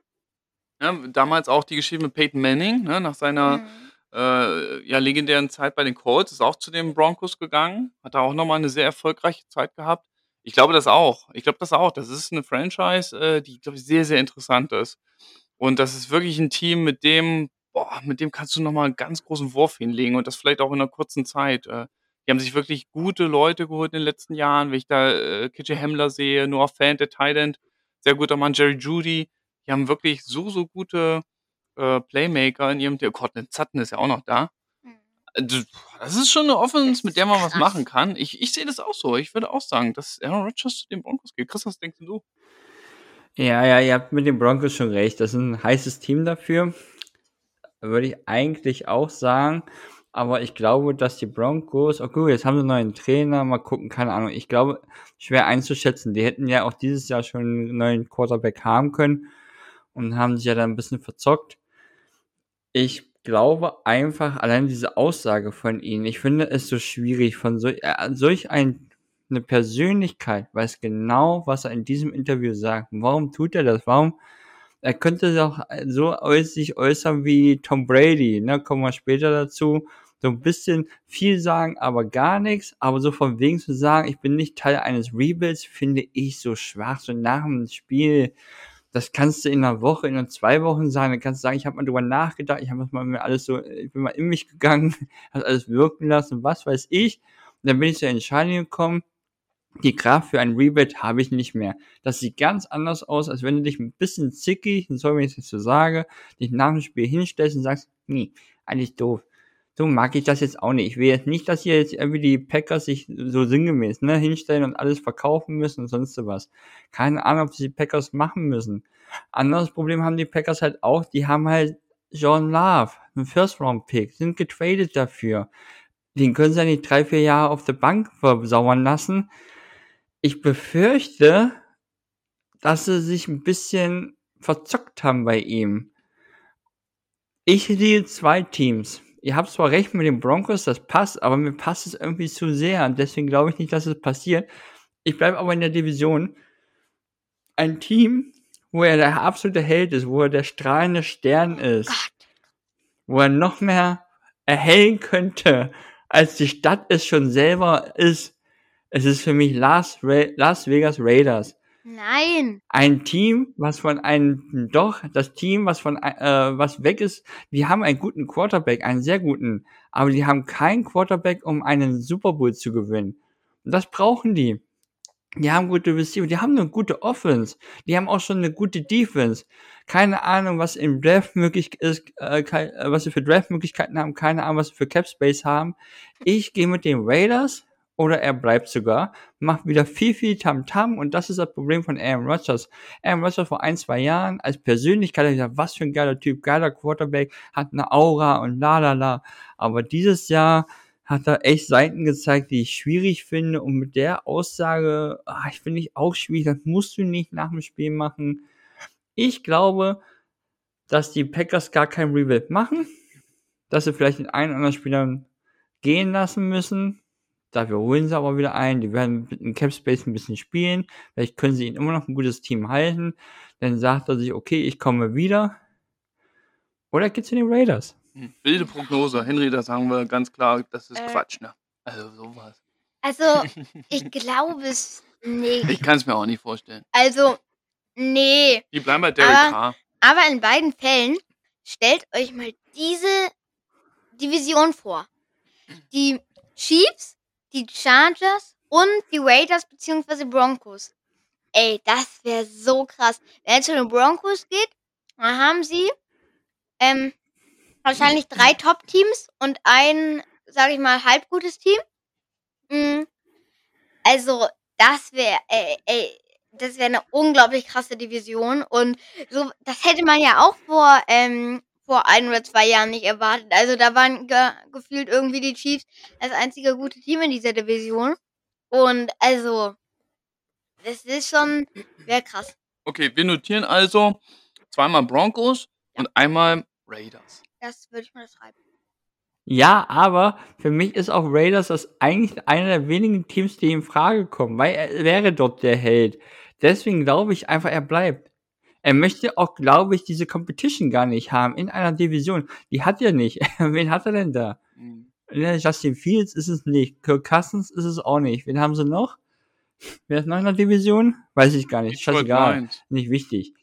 Ja, damals auch die Geschichte mit Peyton Manning, ne, nach seiner Mhm. äh, ja, legendären Zeit bei den Colts, ist auch zu den Broncos gegangen, hat da auch nochmal eine sehr erfolgreiche Zeit gehabt. Ich glaube das auch. Ich glaube das auch. Das ist eine Franchise, äh, die, glaube ich, sehr, sehr interessant ist. Und das ist wirklich ein Team, mit dem, boah, mit dem kannst du nochmal einen ganz großen Wurf hinlegen und das vielleicht auch in einer kurzen Zeit. Äh, die haben sich wirklich gute Leute geholt in den letzten Jahren. Wenn ich da äh, KJ Hamler sehe, Noah Fant, der Tight sehr guter Mann, Jerry Judy. Die haben wirklich so, so gute äh, Playmaker in ihrem Team. Cortland Sutton ist ja auch noch da. Das ist schon eine Offense, mit der man was machen kann. Ich, ich sehe das auch so. Ich würde auch sagen, dass Aaron Rodgers zu den Broncos geht. Chris, was denkst denn du? Ja, ja, ihr habt mit den Broncos schon recht. Das ist ein heißes Team dafür. Würde ich eigentlich auch sagen. Aber ich glaube, dass die Broncos, oh gut, jetzt haben sie einen neuen Trainer, mal gucken, keine Ahnung. Ich glaube, schwer einzuschätzen. Die hätten ja auch dieses Jahr schon einen neuen Quarterback haben können und haben sich ja dann ein bisschen verzockt. Ich glaube einfach, allein diese Aussage von ihnen, ich finde es so schwierig, von so, äh, solch ein eine Persönlichkeit, weiß genau, was er in diesem Interview sagt. Warum tut er das? Warum? Er könnte doch so sich äußern wie Tom Brady, ne? Kommen wir später dazu. So ein bisschen viel sagen, aber gar nichts. Aber so von wegen zu sagen, ich bin nicht Teil eines Rebuilds, finde ich so schwach. So nach dem Spiel, das kannst du in einer Woche, in zwei Wochen sagen. Dann kannst du sagen, ich habe mal drüber nachgedacht, ich habe mal mir alles so, ich bin mal in mich gegangen, habe alles wirken lassen, was weiß ich. Und dann bin ich zur Entscheidung gekommen, die Kraft für ein Rebate habe ich nicht mehr. Das sieht ganz anders aus, als wenn du dich ein bisschen zickig, soll ich jetzt so sage, dich nach dem Spiel hinstellst und sagst, nee, eigentlich doof. So mag ich das jetzt auch nicht. Ich will jetzt nicht, dass hier jetzt irgendwie die Packers sich so sinngemäß ne, hinstellen und alles verkaufen müssen und sonst was. Keine Ahnung, ob sie die Packers machen müssen. Anderes Problem haben die Packers halt auch, die haben halt John Love, einen First-Round-Pick, sind getradet dafür. Den können sie ja nicht drei, vier Jahre auf der Bank versauern lassen ich befürchte, dass sie sich ein bisschen verzockt haben bei ihm. Ich sehe zwei Teams. Ihr habt zwar recht mit den Broncos, das passt, aber mir passt es irgendwie zu sehr und deswegen glaube ich nicht, dass es passiert. Ich bleibe aber in der Division. Ein Team, wo er der absolute Held ist, wo er der strahlende Stern ist, wo er noch mehr erhellen könnte, als die Stadt es schon selber ist, es ist für mich Las, Ra Las Vegas Raiders. Nein. Ein Team, was von einem, doch, das Team, was von, äh, was weg ist, die haben einen guten Quarterback, einen sehr guten, aber die haben keinen Quarterback, um einen Super Bowl zu gewinnen. Und das brauchen die. Die haben gute Receiver, die haben eine gute Offense, die haben auch schon eine gute Defense. Keine Ahnung, was im Draft möglich ist, äh, äh was sie für Draftmöglichkeiten haben, keine Ahnung, was sie für Cap Space haben. Ich gehe mit den Raiders, oder er bleibt sogar, macht wieder viel, viel Tamtam -Tam und das ist das Problem von Aaron Rodgers. Aaron Rodgers vor ein, zwei Jahren als Persönlichkeit hat gesagt, was für ein geiler Typ, geiler Quarterback, hat eine Aura und la la la. Aber dieses Jahr hat er echt Seiten gezeigt, die ich schwierig finde und mit der Aussage, ach, ich finde ich auch schwierig, das musst du nicht nach dem Spiel machen. Ich glaube, dass die Packers gar kein Rebuild machen, dass sie vielleicht den einen oder anderen Spieler gehen lassen müssen, Dafür holen sie aber wieder ein. Die werden mit dem Cap Space ein bisschen spielen. Vielleicht können sie ihn immer noch ein gutes Team halten. Dann sagt er sich, okay, ich komme wieder. Oder geht's zu den Raiders? Hm, wilde Prognose. Henry, da sagen wir ganz klar, das ist äh, Quatsch, ne? Also sowas. Also, ich glaube es nicht. Ich kann es mir auch nicht vorstellen. Also, nee. Die bleiben bei Derek aber, Carr. Aber in beiden Fällen, stellt euch mal diese Division vor. Die Chiefs die Chargers und die Raiders bzw. Broncos. Ey, das wäre so krass. Wenn es zu den Broncos geht, dann haben sie ähm, wahrscheinlich drei Top-Teams und ein, sage ich mal, halb gutes Team. Mhm. Also, das wäre, ey, ey, das wäre eine unglaublich krasse Division. Und so, das hätte man ja auch vor ähm, vor ein oder zwei Jahren nicht erwartet. Also da waren ge gefühlt irgendwie die Chiefs das einzige gute Team in dieser Division. Und also, das ist schon sehr krass. Okay, wir notieren also zweimal Broncos ja. und einmal Raiders. Das würde ich mal schreiben. Ja, aber für mich ist auch Raiders das eigentlich einer der wenigen Teams, die in Frage kommen, weil er wäre dort der Held. Deswegen glaube ich einfach, er bleibt. Er möchte auch, glaube ich, diese Competition gar nicht haben in einer Division. Die hat er nicht. Wen hat er denn da? Mhm. Justin Fields ist es nicht. Kirk Cousins ist es auch nicht. Wen haben sie noch? Wer ist noch in der Division? Weiß ich gar nicht. Scheißegal. Nicht wichtig.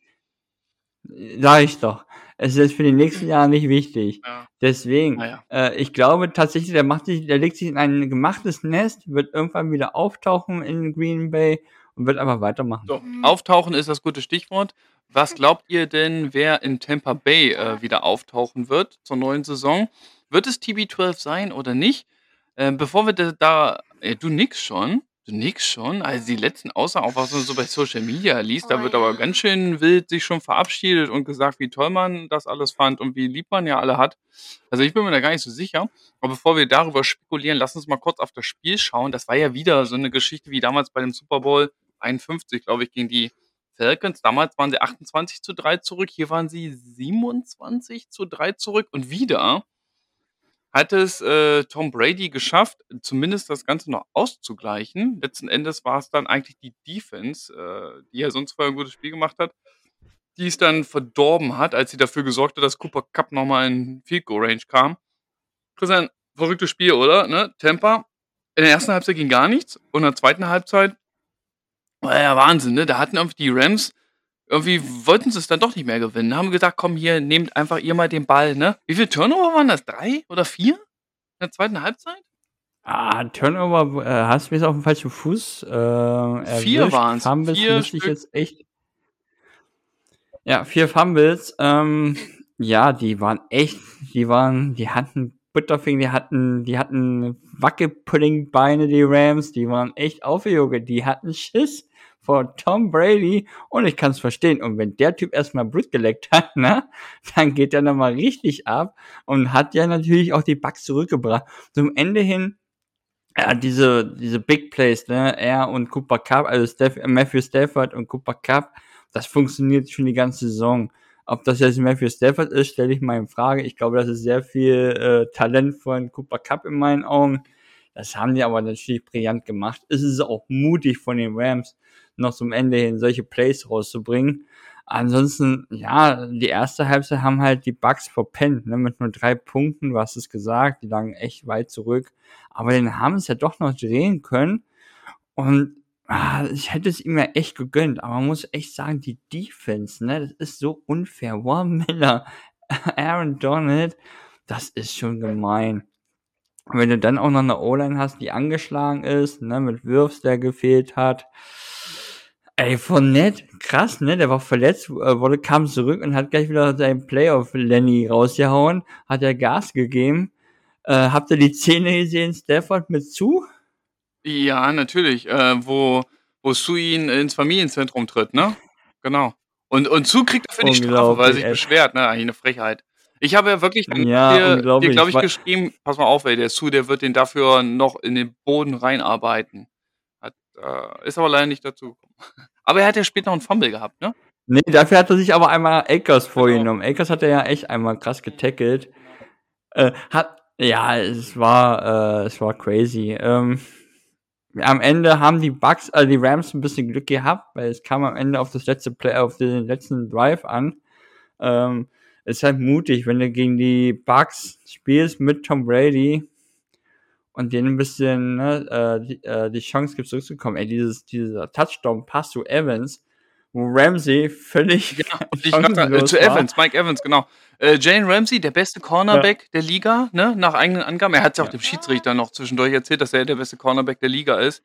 Sag ich doch. Es ist für die nächsten Jahre nicht wichtig. Ja. Deswegen, ja. äh, ich glaube tatsächlich, der macht sich, der legt sich in ein gemachtes Nest, wird irgendwann wieder auftauchen in Green Bay und wird einfach weitermachen. So, auftauchen ist das gute Stichwort. Was glaubt ihr denn, wer in Tampa Bay äh, wieder auftauchen wird zur neuen Saison? Wird es TB12 sein oder nicht? Äh, bevor wir da, äh, du nix schon, du nix schon. Also die letzten Aussagen, auch was man so bei Social Media liest, oh, da wird ja. aber ganz schön wild sich schon verabschiedet und gesagt, wie toll man das alles fand und wie lieb man ja alle hat. Also ich bin mir da gar nicht so sicher. Aber bevor wir darüber spekulieren, lass uns mal kurz auf das Spiel schauen. Das war ja wieder so eine Geschichte wie damals bei dem Super Bowl 51, glaube ich, gegen die Falcons. Damals waren sie 28 zu 3 zurück, hier waren sie 27 zu 3 zurück und wieder hat es äh, Tom Brady geschafft, zumindest das Ganze noch auszugleichen. Letzten Endes war es dann eigentlich die Defense, äh, die ja sonst vorher ein gutes Spiel gemacht hat, die es dann verdorben hat, als sie dafür gesorgt hat, dass Cooper Cup nochmal in Field Goal Range kam. Christian, verrücktes Spiel, oder? Ne? Tampa. In der ersten Halbzeit ging gar nichts und in der zweiten Halbzeit ja Wahnsinn, ne? Da hatten irgendwie die Rams irgendwie wollten sie es dann doch nicht mehr gewinnen. Haben gesagt, komm hier, nehmt einfach ihr mal den Ball, ne? Wie viele Turnover waren das? Drei oder vier? In der zweiten Halbzeit? Ah, Turnover, äh, hast du mich auf dem falschen Fuß äh, Vier waren es. Fumbles Vier müsste ich jetzt echt. Ja, vier Fumbles. Ähm, ja, die waren echt, die waren, die hatten Butterfing, die hatten, die hatten Wackelpuddingbeine, die Rams, die waren echt aufgejogt, die hatten Schiss vor Tom Brady und ich kann es verstehen. Und wenn der Typ erstmal Blut geleckt hat, ne, dann geht er nochmal richtig ab und hat ja natürlich auch die Bugs zurückgebracht. Zum Ende hin, ja, diese, diese Big Plays, ne, er und Cooper Cup, also Steph, Matthew Stafford und Cooper Cup, das funktioniert schon die ganze Saison. Ob das jetzt Matthew Stafford ist, stelle ich mal in Frage. Ich glaube, das ist sehr viel äh, Talent von Cooper Cup in meinen Augen. Das haben die aber natürlich brillant gemacht. Es ist auch mutig von den Rams, noch zum Ende hin solche Plays rauszubringen. Ansonsten, ja, die erste Halbzeit haben halt die Bucks verpennt, ne, mit nur drei Punkten, hast es gesagt, die lagen echt weit zurück. Aber den haben es ja doch noch drehen können. Und ah, ich hätte es ihm ja echt gegönnt, aber man muss echt sagen, die Defense, ne, das ist so unfair. Warren Miller, Aaron Donald, das ist schon gemein. Und wenn du dann auch noch eine O-Line hast, die angeschlagen ist, ne, mit Wirfs, der gefehlt hat. Ey, Fournette, krass, ne, der war verletzt, äh, wurde, kam zurück und hat gleich wieder seinen Playoff Lenny rausgehauen, hat er Gas gegeben. Äh, habt ihr die Szene gesehen, Stafford mit zu? Ja, natürlich. Äh, wo, wo Sue ihn ins Familienzentrum tritt, ne? Genau. Und, und Sue kriegt dafür die Strafe, weil er sich ey. beschwert, ne? Eigentlich eine Frechheit. Ich habe ja wirklich Ja, dir, dir glaube ich, geschrieben, pass mal auf, ey, der Sue, der wird den dafür noch in den Boden reinarbeiten. Hat, äh, ist aber leider nicht dazu gekommen. Aber er hat ja später noch einen Fumble gehabt, ne? Nee, dafür hat er sich aber einmal Akers Genau. vorgenommen. Akers hat er ja echt einmal krass getackelt. Äh, hat, ja, es war, äh, es war crazy. Ähm, am Ende haben die Bucks, also die Rams ein bisschen Glück gehabt, weil es kam am Ende auf das letzte Play, auf den letzten Drive an. Ähm, ist halt mutig, wenn du gegen die Bucks spielst mit Tom Brady und denen ein bisschen ne, äh, die, äh, die Chance gibt, zurückzukommen. Ey, dieses, dieser Touchdown-Pass zu Evans, wo Ramsey völlig Ja, und ich dachte, äh, zu. Evans, Mike Evans, genau. Äh, Jane Ramsey, der beste Cornerback der Liga, ne? Nach eigenen Angaben. Er hat es ja auch Ja. dem Schiedsrichter noch zwischendurch erzählt, dass er der beste Cornerback der Liga ist.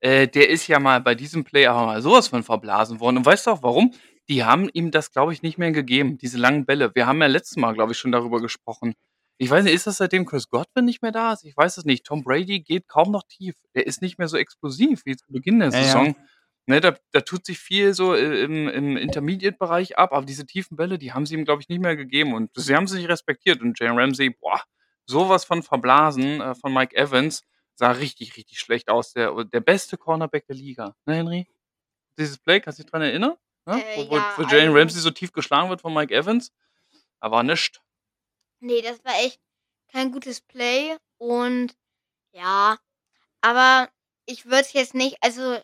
Äh, der ist ja mal bei diesem Play aber mal sowas von verblasen worden. Und weißt du auch warum? Die haben ihm das, glaube ich, nicht mehr gegeben, diese langen Bälle. Wir haben ja letztes Mal, glaube ich, schon darüber gesprochen. Ich weiß nicht, ist das seitdem Chris Godwin nicht mehr da ist? Ich weiß es nicht. Tom Brady geht kaum noch tief. Er ist nicht mehr so explosiv wie zu Beginn der Ja, ja. Saison. Ne, da, da tut sich viel so äh, im, im Intermediate-Bereich ab, aber diese tiefen Bälle, die haben sie ihm, glaube ich, nicht mehr gegeben. Und sie haben sich respektiert. Und Jane Ramsey, boah, sowas von verblasen äh, von Mike Evans, sah richtig, richtig schlecht aus. Der, der beste Cornerback der Liga. Ne, Henry? Dieses Play, kannst du dich dran erinnern? Ne? Äh, wo, ja, wo Jane also- Ramsey so tief geschlagen wird von Mike Evans. Da war nichts. Nee, das war echt kein gutes Play und ja, aber ich würde es jetzt nicht, also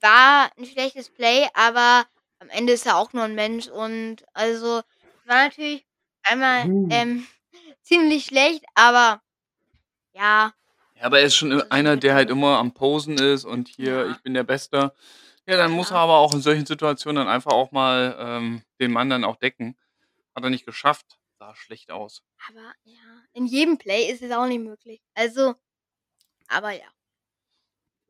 war ein schlechtes Play, aber am Ende ist er auch nur ein Mensch und also war natürlich einmal Uh. ähm, ziemlich schlecht, aber ja, Ja, aber er ist schon ist einer, der halt immer am Posen ist und hier, Ja. ich bin der Beste. Ja, dann muss er aber auch in solchen Situationen dann einfach auch mal ähm, den Mann dann auch decken. Hat er nicht geschafft. Sah schlecht aus. aber ja, in jedem Play ist es auch nicht möglich. Also, aber ja,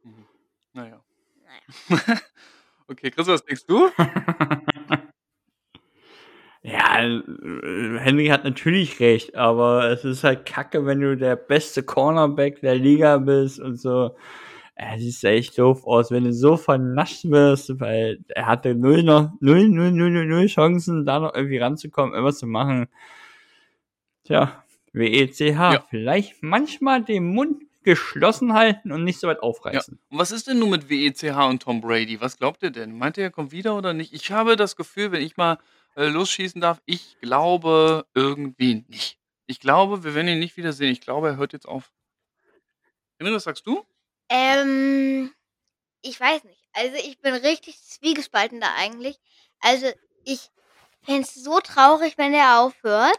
Mhm. Naja. naja. okay, Chris, was denkst du? Ja, äh, Henry hat natürlich recht, aber es ist halt kacke, wenn du der beste Cornerback der Liga bist und so. Es sieht echt doof aus, wenn du so vernascht wirst, weil er hatte null noch, null, null, null, null, null Chancen, da noch irgendwie ranzukommen, irgendwas zu machen. Tja, WECH, Ja. vielleicht manchmal den Mund geschlossen halten und nicht so weit Ja. aufreißen. Und was ist denn nun mit WECH und Tom Brady? Was glaubt ihr denn? Meint ihr, er kommt wieder oder nicht? Ich habe das Gefühl, wenn ich mal äh, losschießen darf, ich glaube irgendwie nicht. Ich glaube, wir werden ihn nicht wiedersehen. Ich glaube, er hört jetzt auf. Henry, was sagst du? Ähm, ich weiß nicht. Also, ich bin richtig zwiegespalten da eigentlich. Also, ich fände es so traurig, wenn der aufhört,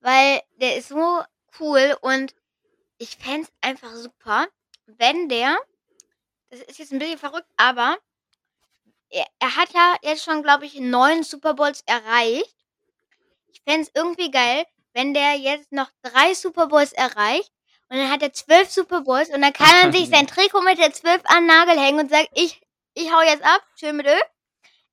weil der ist so cool und ich fände es einfach super, wenn der das ist jetzt ein bisschen verrückt, aber er er hat ja jetzt schon, glaube ich, 9 Super Bowls erreicht. Ich fände es irgendwie geil, wenn der jetzt noch 3 Super Bowls erreicht und dann hat er 12 Super Bowls und dann kann er sich sein Trikot mit der 12 an 'n Nagel hängen und sagt: „Ich ich hau jetzt ab, schön mit Öl.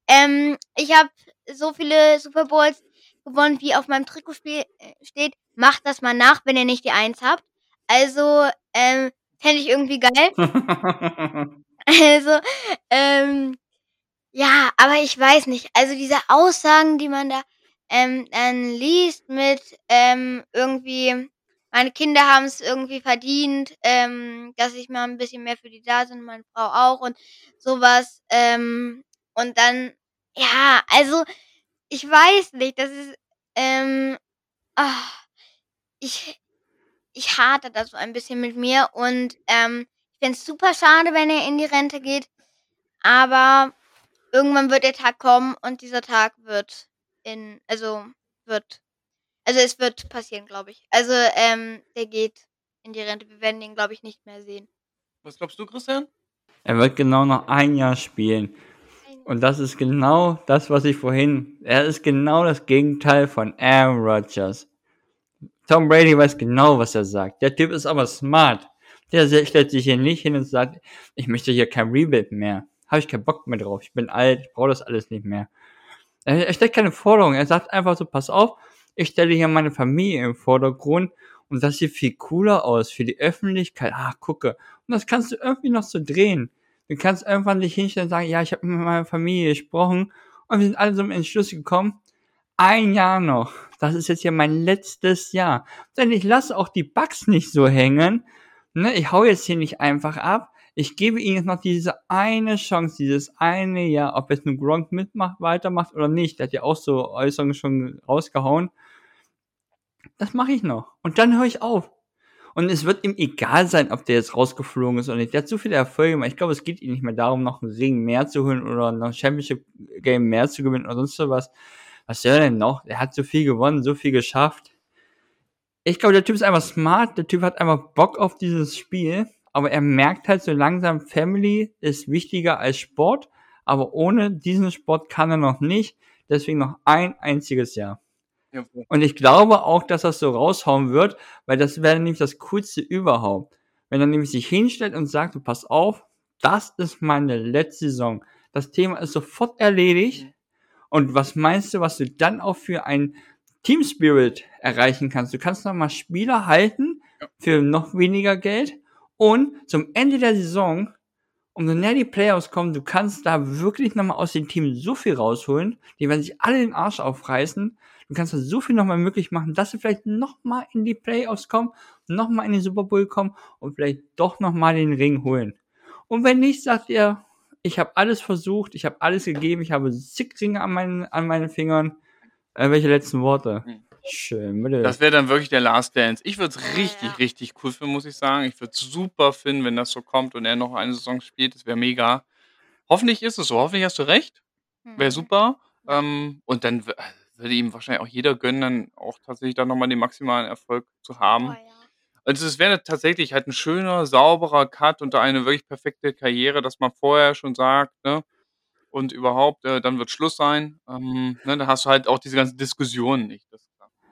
Ähm, ich habe so viele Super Bowls gewonnen, wie auf meinem Trikot äh, steht. Macht das mal nach, wenn ihr nicht die 1 habt.“ Also, ähm, fände ich irgendwie geil. Also, ähm, ja, aber ich weiß nicht. Also, diese Aussagen, die man da, ähm, dann liest mit, ähm, irgendwie: „Meine Kinder haben's irgendwie verdient, ähm, dass ich mal 'n bisschen mehr für die da bin, meine Frau auch“ und so was. Ähm, und dann ja, also, ich weiß nicht, das ist, ähm ah, ich ich hadere da so ein bisschen mit mir und, ähm, ich fände es super schade, wenn er in die Rente geht, aber irgendwann wird der Tag kommen und dieser Tag wird in also, wird also, es wird passieren, glaube ich. Also, ähm, der geht in die Rente. Wir werden ihn, glaube ich, nicht mehr sehen. Was glaubst du, Christian? Er wird genau noch ein Jahr spielen. Und das ist genau das, was ich vorhin er ist genau das Gegenteil von Aaron Rodgers. Tom Brady weiß genau, was er sagt. Der Typ ist aber smart. Der stellt sich hier nicht hin und sagt: „Ich möchte hier kein Rebuild mehr. Habe ich keinen Bock mehr drauf. Ich bin alt, ich brauche das alles nicht mehr.“ Er er stellt keine Forderung. Er sagt einfach so: „Pass auf, ich stelle hier meine Familie im Vordergrund und das sieht viel cooler aus für die Öffentlichkeit. Ah, gucke.“ Und das kannst du irgendwie noch so drehen. Du kannst irgendwann dich hinstellen und sagen: „Ja, ich habe mit meiner Familie gesprochen und wir sind alle zum Entschluss gekommen, ein Jahr noch. Das ist jetzt hier mein letztes Jahr. Denn ich lasse auch die Bugs nicht so hängen, ne? Ich haue jetzt hier nicht einfach ab. Ich gebe ihnen jetzt noch diese eine Chance, dieses eine Jahr, ob jetzt nun Gronk mitmacht weitermacht oder nicht. Der hat ja auch so Äußerungen schon rausgehauen. Das mache ich noch und dann höre ich auf. Und es wird ihm egal sein, ob der jetzt rausgeflogen ist oder nicht. Der hat so viele Erfolge gemacht. Ich glaube, es geht ihm nicht mehr darum, noch 'n Ring mehr zu holen oder noch 'n Championship Game mehr zu gewinnen oder sonst so was. Was soll er denn noch? Er hat so viel gewonnen, so viel geschafft. Ich glaube, der Typ ist einfach smart. Der Typ hat einfach Bock auf dieses Spiel, aber er merkt halt so langsam, Family ist wichtiger als Sport, aber ohne diesen Sport kann er noch nicht. Deswegen noch ein einziges Jahr. Und ich glaube auch, dass er's so raushauen wird, weil das wäre nämlich das Coolste überhaupt. Wenn er nämlich sich hinstellt und sagt: „Du, pass auf, das ist meine letzte Saison.“ Das Thema ist sofort erledigt. Und was meinst du, was du dann auch für ein Team Spirit erreichen kannst? Du kannst noch mal Spieler halten für noch weniger Geld und zum Ende der Saison, umso näher die Playoffs kommen, du kannst da wirklich noch mal aus dem Team so viel rausholen. Die werden sich alle den Arsch aufreißen. Du kannst da so viel noch mal möglich machen, dass sie vielleicht noch mal in die Playoffs kommen, noch mal in den Super Bowl kommen und vielleicht doch noch mal den Ring holen. Und wenn nicht, sagt er: „Ich habe alles versucht, ich habe alles gegeben, ich habe zig Ringe an meinen an meinen Fingern.“ Äh, welche letzten Worte? Mhm. Schön, bitte. Das wäre dann wirklich der Last Dance. Ich würde es richtig, ja. richtig cool finden, muss ich sagen. Ich würde es super finden, wenn das so kommt und er noch eine Saison spielt. Das wäre mega. Hoffentlich ist es so. Hoffentlich hast du recht. Wäre Mhm. super. Ähm, und dann würde ihm wahrscheinlich auch jeder gönnen, dann auch tatsächlich dann noch mal den maximalen Erfolg zu Oh haben. ja. Also, es wäre tatsächlich halt 'n schöner, sauberer Cut und eine wirklich perfekte Karriere, dass man vorher schon sagt, ne? Und überhaupt, äh, dann wird Schluss sein. Ähm, ne, dann hast du halt auch diese ganzen Diskussionen nicht.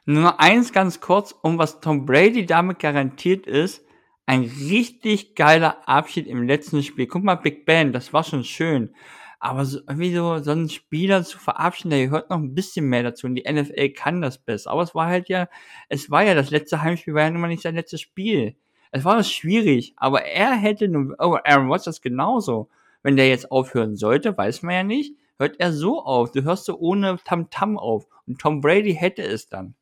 Nur noch eins ganz kurz, um was Tom Brady damit garantiert ist, ein richtig geiler Abschied im letzten Spiel. Guck mal, Big Ben, das war schon schön. Aber so irgendwie so so 'n Spieler zu verabschieden, der gehört noch 'n bisschen mehr dazu und die NFL kann das besser. Aber es war halt ja es war ja das letzte Heimspiel war ja nun mal nicht sein letztes Spiel. Es war schwierig, aber er hätte nun oh, Aaron Rodgers genauso. Wenn der jetzt aufhören sollte, weiß man ja nicht, hört er so auf. Du hörst so ohne Tamtam auf. Und Tom Brady hätte es dann.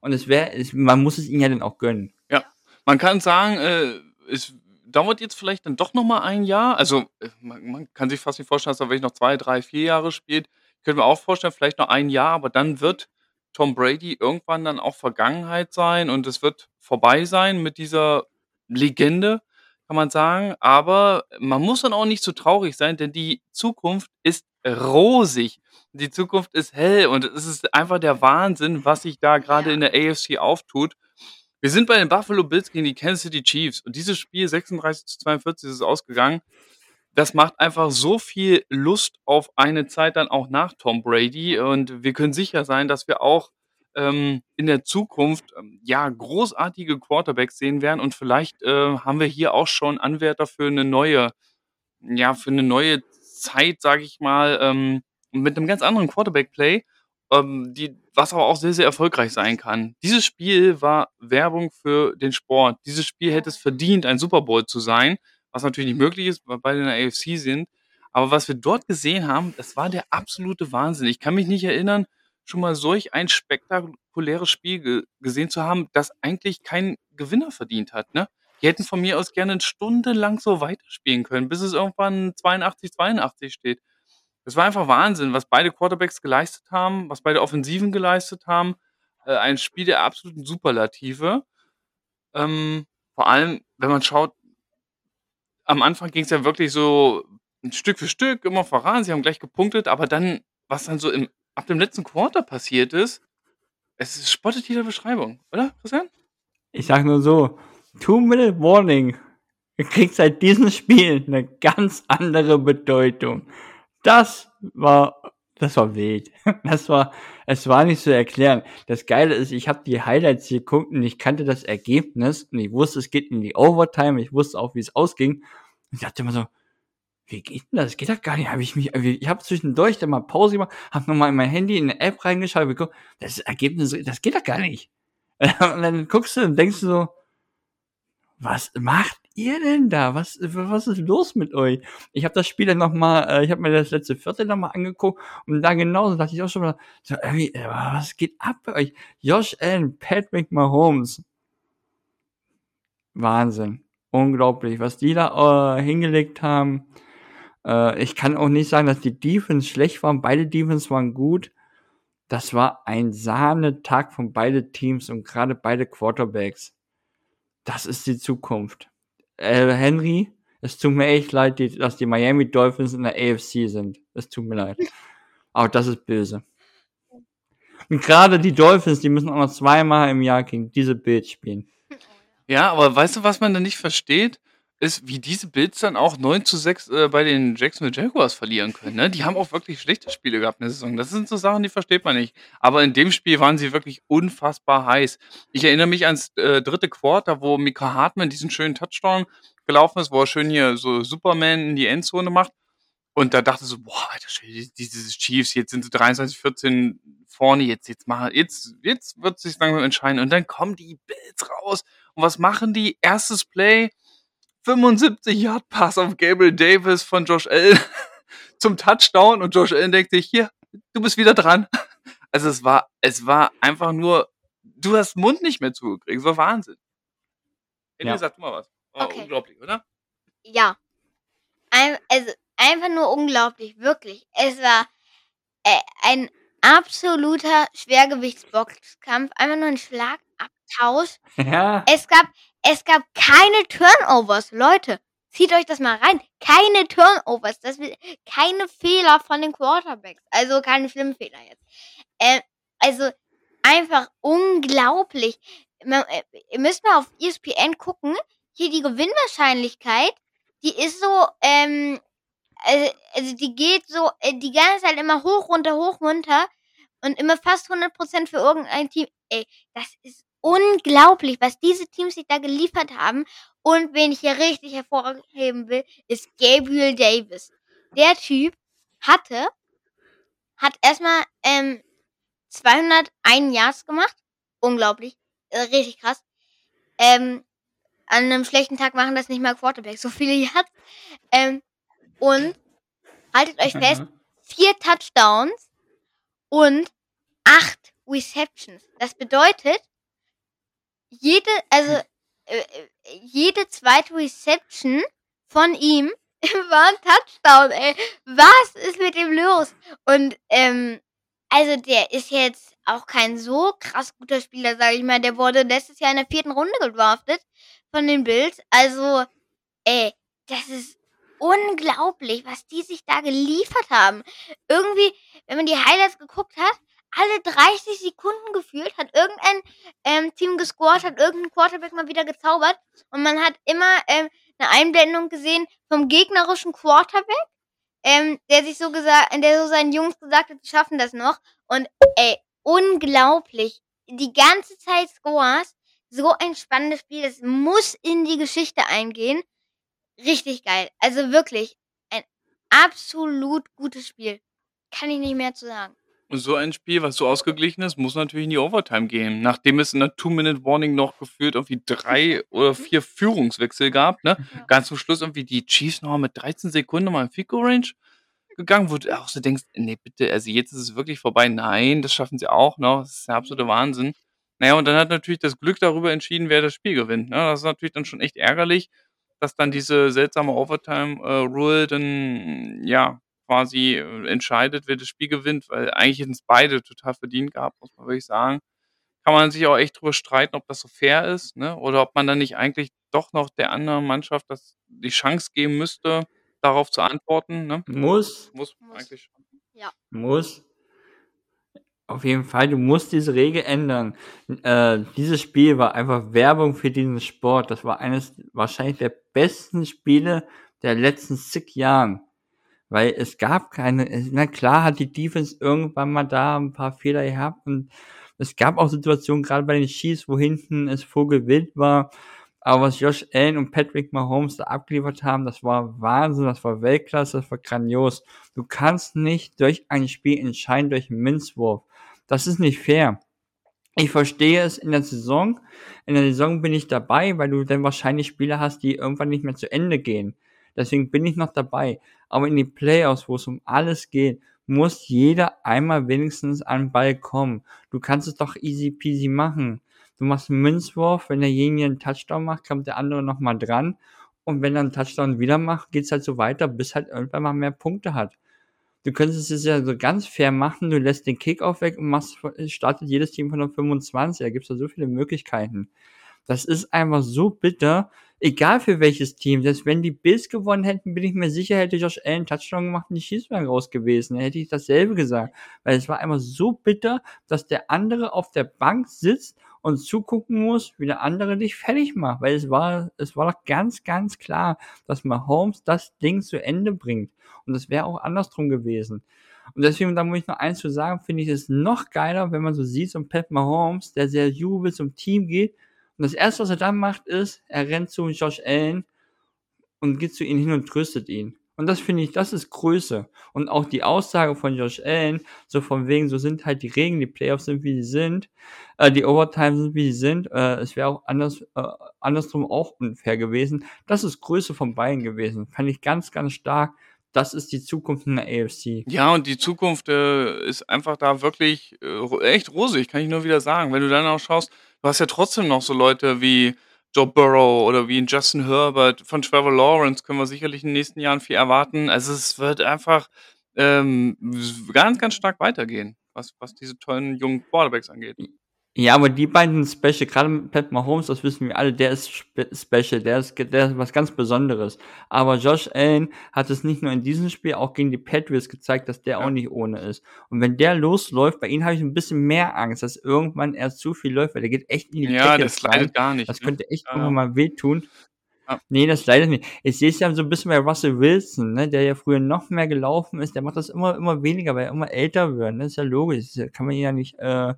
Und es wäre man muss es ihm ja dann auch gönnen. Ja, man kann sagen, äh, es dauert jetzt vielleicht dann doch noch mal ein Jahr. Also, äh, man man kann sich fast nicht vorstellen, dass er wirklich noch 2, 3, 4 Jahre spielt. Ich könnte mir auch vorstellen, vielleicht noch ein Jahr, aber dann wird Tom Brady irgendwann dann auch Vergangenheit sein und es wird vorbei sein mit dieser Legende, kann man sagen. Aber man muss dann auch nicht so traurig sein, denn die Zukunft ist rosig. Die Zukunft ist hell und es ist einfach der Wahnsinn, was sich da gerade in der AFC auftut. Wir sind bei den Buffalo Bills gegen die Kansas City Chiefs und dieses Spiel 36 zu 42 ist ausgegangen. Das macht einfach so viel Lust auf eine Zeit dann auch nach Tom Brady und wir können sicher sein, dass wir auch ähm, in der Zukunft ähm, ja großartige Quarterbacks sehen werden und vielleicht äh, haben wir hier auch schon Anwärter für eine neue, ja für eine neue Zeit, sage ich mal, ähm, mit einem ganz anderen Quarterback-Play, ähm, die, was aber auch sehr, sehr erfolgreich sein kann. Dieses Spiel war Werbung für den Sport. Dieses Spiel hätte es verdient, ein Super Bowl zu sein, was natürlich nicht möglich ist, weil beide in der AFC sind. Aber was wir dort gesehen haben, das war der absolute Wahnsinn. Ich kann mich nicht erinnern, schon mal solch ein spektakuläres Spiel ge gesehen zu haben, das eigentlich keinen Gewinner verdient hat. Ne? Die hätten von mir aus gerne eine Stunde lang so weiterspielen können, bis es irgendwann 82, 82 steht. Es war einfach Wahnsinn, was beide Quarterbacks geleistet haben, was beide Offensiven geleistet haben. Äh, ein Spiel der absoluten Superlative. Ähm, vor allem, wenn man schaut, am Anfang ging es ja wirklich so Stück für Stück immer voran. Sie haben gleich gepunktet, aber dann, was dann so im, ab dem letzten Quarter passiert ist, es ist spottet jeder Beschreibung, oder, Christian? Ich sag nur so, Two-Minute Warning. Kriegt seit diesem Spiel eine ganz andere Bedeutung. Das war, das war wild. Das war, es war nicht zu erklären. Das Geile ist, ich habe die Highlights geguckt und ich kannte das Ergebnis und ich wusste, es geht in die Overtime. Ich wusste auch, wie es ausging. Und ich dachte immer so, wie geht denn das? Geht doch gar nicht. Hab ich mich, ich habe zwischendurch dann mal Pause gemacht, habe nochmal in mein Handy in eine App reingeschaut, geguckt, das Ergebnis, das geht doch gar nicht. Und dann guckst du und denkst du so, was macht ihr denn da? Was, was ist los mit euch? Ich habe das Spiel dann nochmal, äh, ich habe mir das letzte Viertel nochmal angeguckt und da genauso dachte ich auch schon mal, so, irgendwie, äh, was geht ab bei euch? Josh Allen, Patrick Mahomes. Wahnsinn. Unglaublich, was die da äh, hingelegt haben. Äh, ich kann auch nicht sagen, dass die Defense schlecht waren. Beide Defense waren gut. Das war ein Sahnetag von beide Teams und gerade beide Quarterbacks. Das ist die Zukunft. Äh, Henry, es tut mir echt leid, die, dass die Miami Dolphins in der AFC sind. Es tut mir leid. Aber das ist böse. Und gerade die Dolphins, die müssen auch noch zweimal im Jahr gegen diese Bills spielen. Ja, aber weißt du, was man da nicht versteht? Ist, wie diese Bills dann auch 9 zu 6 äh, bei den Jacksonville Jaguars verlieren können. Ne? Die haben auch wirklich schlechte Spiele gehabt in der Saison. Das sind so Sachen, die versteht man nicht. Aber in dem Spiel waren sie wirklich unfassbar heiß. Ich erinnere mich ans äh, dritte Quarter, wo Mika Hartmann diesen schönen Touchdown gelaufen ist, wo er schön hier so Superman in die Endzone macht. Und da dachte so, boah, Alter, diese Chiefs, jetzt sind sie 23, 14 vorne, jetzt, jetzt machen, jetzt, jetzt wird sich langsam entscheiden. Und dann kommen die Bills raus. Und was machen die? Erstes Play, 75 Yard Pass auf Gabriel Davis von Josh Allen zum Touchdown und Josh Allen denkt sich, hier, du bist wieder dran. Also es war, es war einfach nur, du hast Mund nicht mehr zugekriegt. Es war Wahnsinn. Henry, Ja. sag du mal was. Oh, Okay. Unglaublich, oder? Ja. Ein, also einfach nur unglaublich, wirklich. Es war äh, ein absoluter Schwergewichtsboxkampf, einfach nur ein Schlagabtausch. Ja. Es gab, es gab keine Turnovers, Leute. Zieht euch das mal rein. Keine Turnovers, das will, keine Fehler von den Quarterbacks. Also keine schlimmen Fehler jetzt. Äh, also einfach unglaublich. Man, äh, ihr müsst mal auf ESPN gucken. Hier die Gewinnwahrscheinlichkeit, die ist so, ähm, also, also die geht so äh, die ganze Zeit immer hoch, runter, hoch, runter und immer fast 100% für irgendein Team. Ey, das ist unglaublich, was diese Teams sich da geliefert haben. Und wen ich hier richtig hervorheben will, ist Gabriel Davis. Der Typ hatte, hat erstmal ähm, 201 Yards gemacht. Unglaublich. Äh, richtig krass. Ähm, an einem schlechten Tag machen das nicht mal Quarterbacks. So viele Yards. Ähm, und haltet euch fest, Mhm. vier Touchdowns und acht Receptions. Das bedeutet, jede, also äh, äh, jede zweite Reception von ihm war ein Touchdown, ey. Was ist mit dem los? Und ähm, also der ist jetzt auch kein so krass guter Spieler, sage ich mal. Der wurde letztes Jahr in der vierten Runde gedraftet von den Bills. Also, ey, das ist unglaublich, was die sich da geliefert haben. Irgendwie, wenn man die Highlights geguckt hat, alle 30 Sekunden gefühlt hat irgendein ähm, Team gescored, hat irgendein Quarterback mal wieder gezaubert und man hat immer ähm, eine Einblendung gesehen vom gegnerischen Quarterback, ähm, der sich so gesagt, der so seinen Jungs gesagt hat, die schaffen das noch und ey, unglaublich. Die ganze Zeit Scores, so ein spannendes Spiel, das muss in die Geschichte eingehen. Richtig geil. Also wirklich ein absolut gutes Spiel. Kann ich nicht mehr zu sagen. Und so ein Spiel, was so ausgeglichen ist, muss natürlich in die Overtime gehen. Nachdem es in der Two-Minute-Warning noch gefühlt irgendwie drei oder vier Führungswechsel gab, ne? Ja. Ganz zum Schluss irgendwie die Chiefs noch mit 13 Sekunden mal in Fico-Range gegangen, wo du auch so denkst, nee, bitte, also jetzt ist es wirklich vorbei. Nein, das schaffen sie auch noch. Das ist der absolute Wahnsinn. Naja, und dann hat natürlich das Glück darüber entschieden, wer das Spiel gewinnt. Ne? Das ist natürlich dann schon echt ärgerlich, dass dann diese seltsame Overtime-Rule dann, ja, quasi äh, entscheidet, wer das Spiel gewinnt, weil eigentlich hätten es beide total verdient gehabt, muss man wirklich sagen. Kann man sich auch echt drüber streiten, ob das so fair ist, ne? Oder ob man dann nicht eigentlich doch noch der anderen Mannschaft das die Chance geben müsste, darauf zu antworten, ne? Muss, Muss Muss. eigentlich schon. muss. Auf jeden Fall, du musst diese Regel ändern. Äh, dieses Spiel war einfach Werbung für diesen Sport. Das war eines wahrscheinlich der besten Spiele der letzten zig Jahren. Weil es gab keine, na klar hat die Defense irgendwann mal da ein paar Fehler gehabt und es gab auch Situationen, gerade bei den Chiefs, wo hinten es vogelwild war. Aber was Josh Allen und Patrick Mahomes da abgeliefert haben, das war Wahnsinn, das war Weltklasse, das war grandios. Du kannst nicht durch ein Spiel entscheiden, durch einen Minzwurf. Das ist nicht fair. Ich verstehe es in der Saison. In der Saison bin ich dabei, weil du dann wahrscheinlich Spieler hast, die irgendwann nicht mehr zu Ende gehen. Deswegen bin ich noch dabei. Aber in die Playoffs, wo es um alles geht, muss jeder einmal wenigstens an den Ball kommen. Du kannst es doch easy peasy machen. Du machst einen Münzwurf, wenn derjenige einen Touchdown macht, kommt der andere nochmal dran. Und wenn er einen Touchdown wieder macht, geht's halt so weiter, bis halt irgendwann mal mehr Punkte hat. Du könntest es ja so ganz fair machen, du lässt den Kickoff weg und machst, startet jedes Team von der 25. Da gibt's da so viele Möglichkeiten. Das ist einfach so bitter, egal für welches Team. Selbst wenn die Bills gewonnen hätten, bin ich mir sicher, hätte Josh Allen Touchdown gemacht und die wären raus gewesen. Dann hätte ich dasselbe gesagt. Weil es war einfach so bitter, dass der andere auf der Bank sitzt und zugucken muss, wie der andere dich fertig macht. Weil es war, es war doch ganz, ganz klar, dass Mahomes das Ding zu Ende bringt. Und das wäre auch andersrum gewesen. Und deswegen, da muss ich noch eins zu sagen, finde ich es noch geiler, wenn man so sieht, so ein Pat Mahomes, der sehr jubel zum Team geht. Und das erste, was er dann macht, ist, er rennt zu Josh Allen und geht zu ihm hin und tröstet ihn. Und das finde ich, das ist Größe. Und auch die Aussage von Josh Allen, so von wegen, so sind halt die Regeln, die Playoffs sind, wie sie sind, äh, die Overtime sind, wie sie sind. Äh, es wäre auch anders, äh, andersrum auch unfair gewesen. Das ist Größe von beiden gewesen. Fand ich ganz, ganz stark. Das ist die Zukunft in der AFC. Ja, und die Zukunft äh, ist einfach da wirklich äh, echt rosig, kann ich nur wieder sagen. Wenn du dann auch schaust, du hast ja trotzdem noch so Leute wie Joe Burrow oder wie Justin Herbert. Von Trevor Lawrence können wir sicherlich in den nächsten Jahren viel erwarten. Also es wird einfach ähm, ganz, ganz stark weitergehen, was, was diese tollen jungen Quarterbacks angeht. Ja, aber die beiden Special, gerade mit Pat Mahomes, das wissen wir alle, der ist spe special, der ist, der ist was ganz Besonderes. Aber Josh Allen hat es nicht nur in diesem Spiel, auch gegen die Patriots gezeigt, dass der Ja. auch nicht ohne ist. Und wenn der losläuft, bei ihm habe ich ein bisschen mehr Angst, dass irgendwann er zu viel läuft, weil der geht echt in die Ja, Tackles das leidet gar nicht. Das ne? könnte echt ja. mal wehtun. Ja. Nee, das leidet nicht. Ich sehe es ja so ein bisschen bei Russell Wilson, ne, der ja früher noch mehr gelaufen ist, der macht das immer, immer weniger, weil er immer älter wird. Ne? Das ist ja logisch. Das kann man ihn ja nicht äh,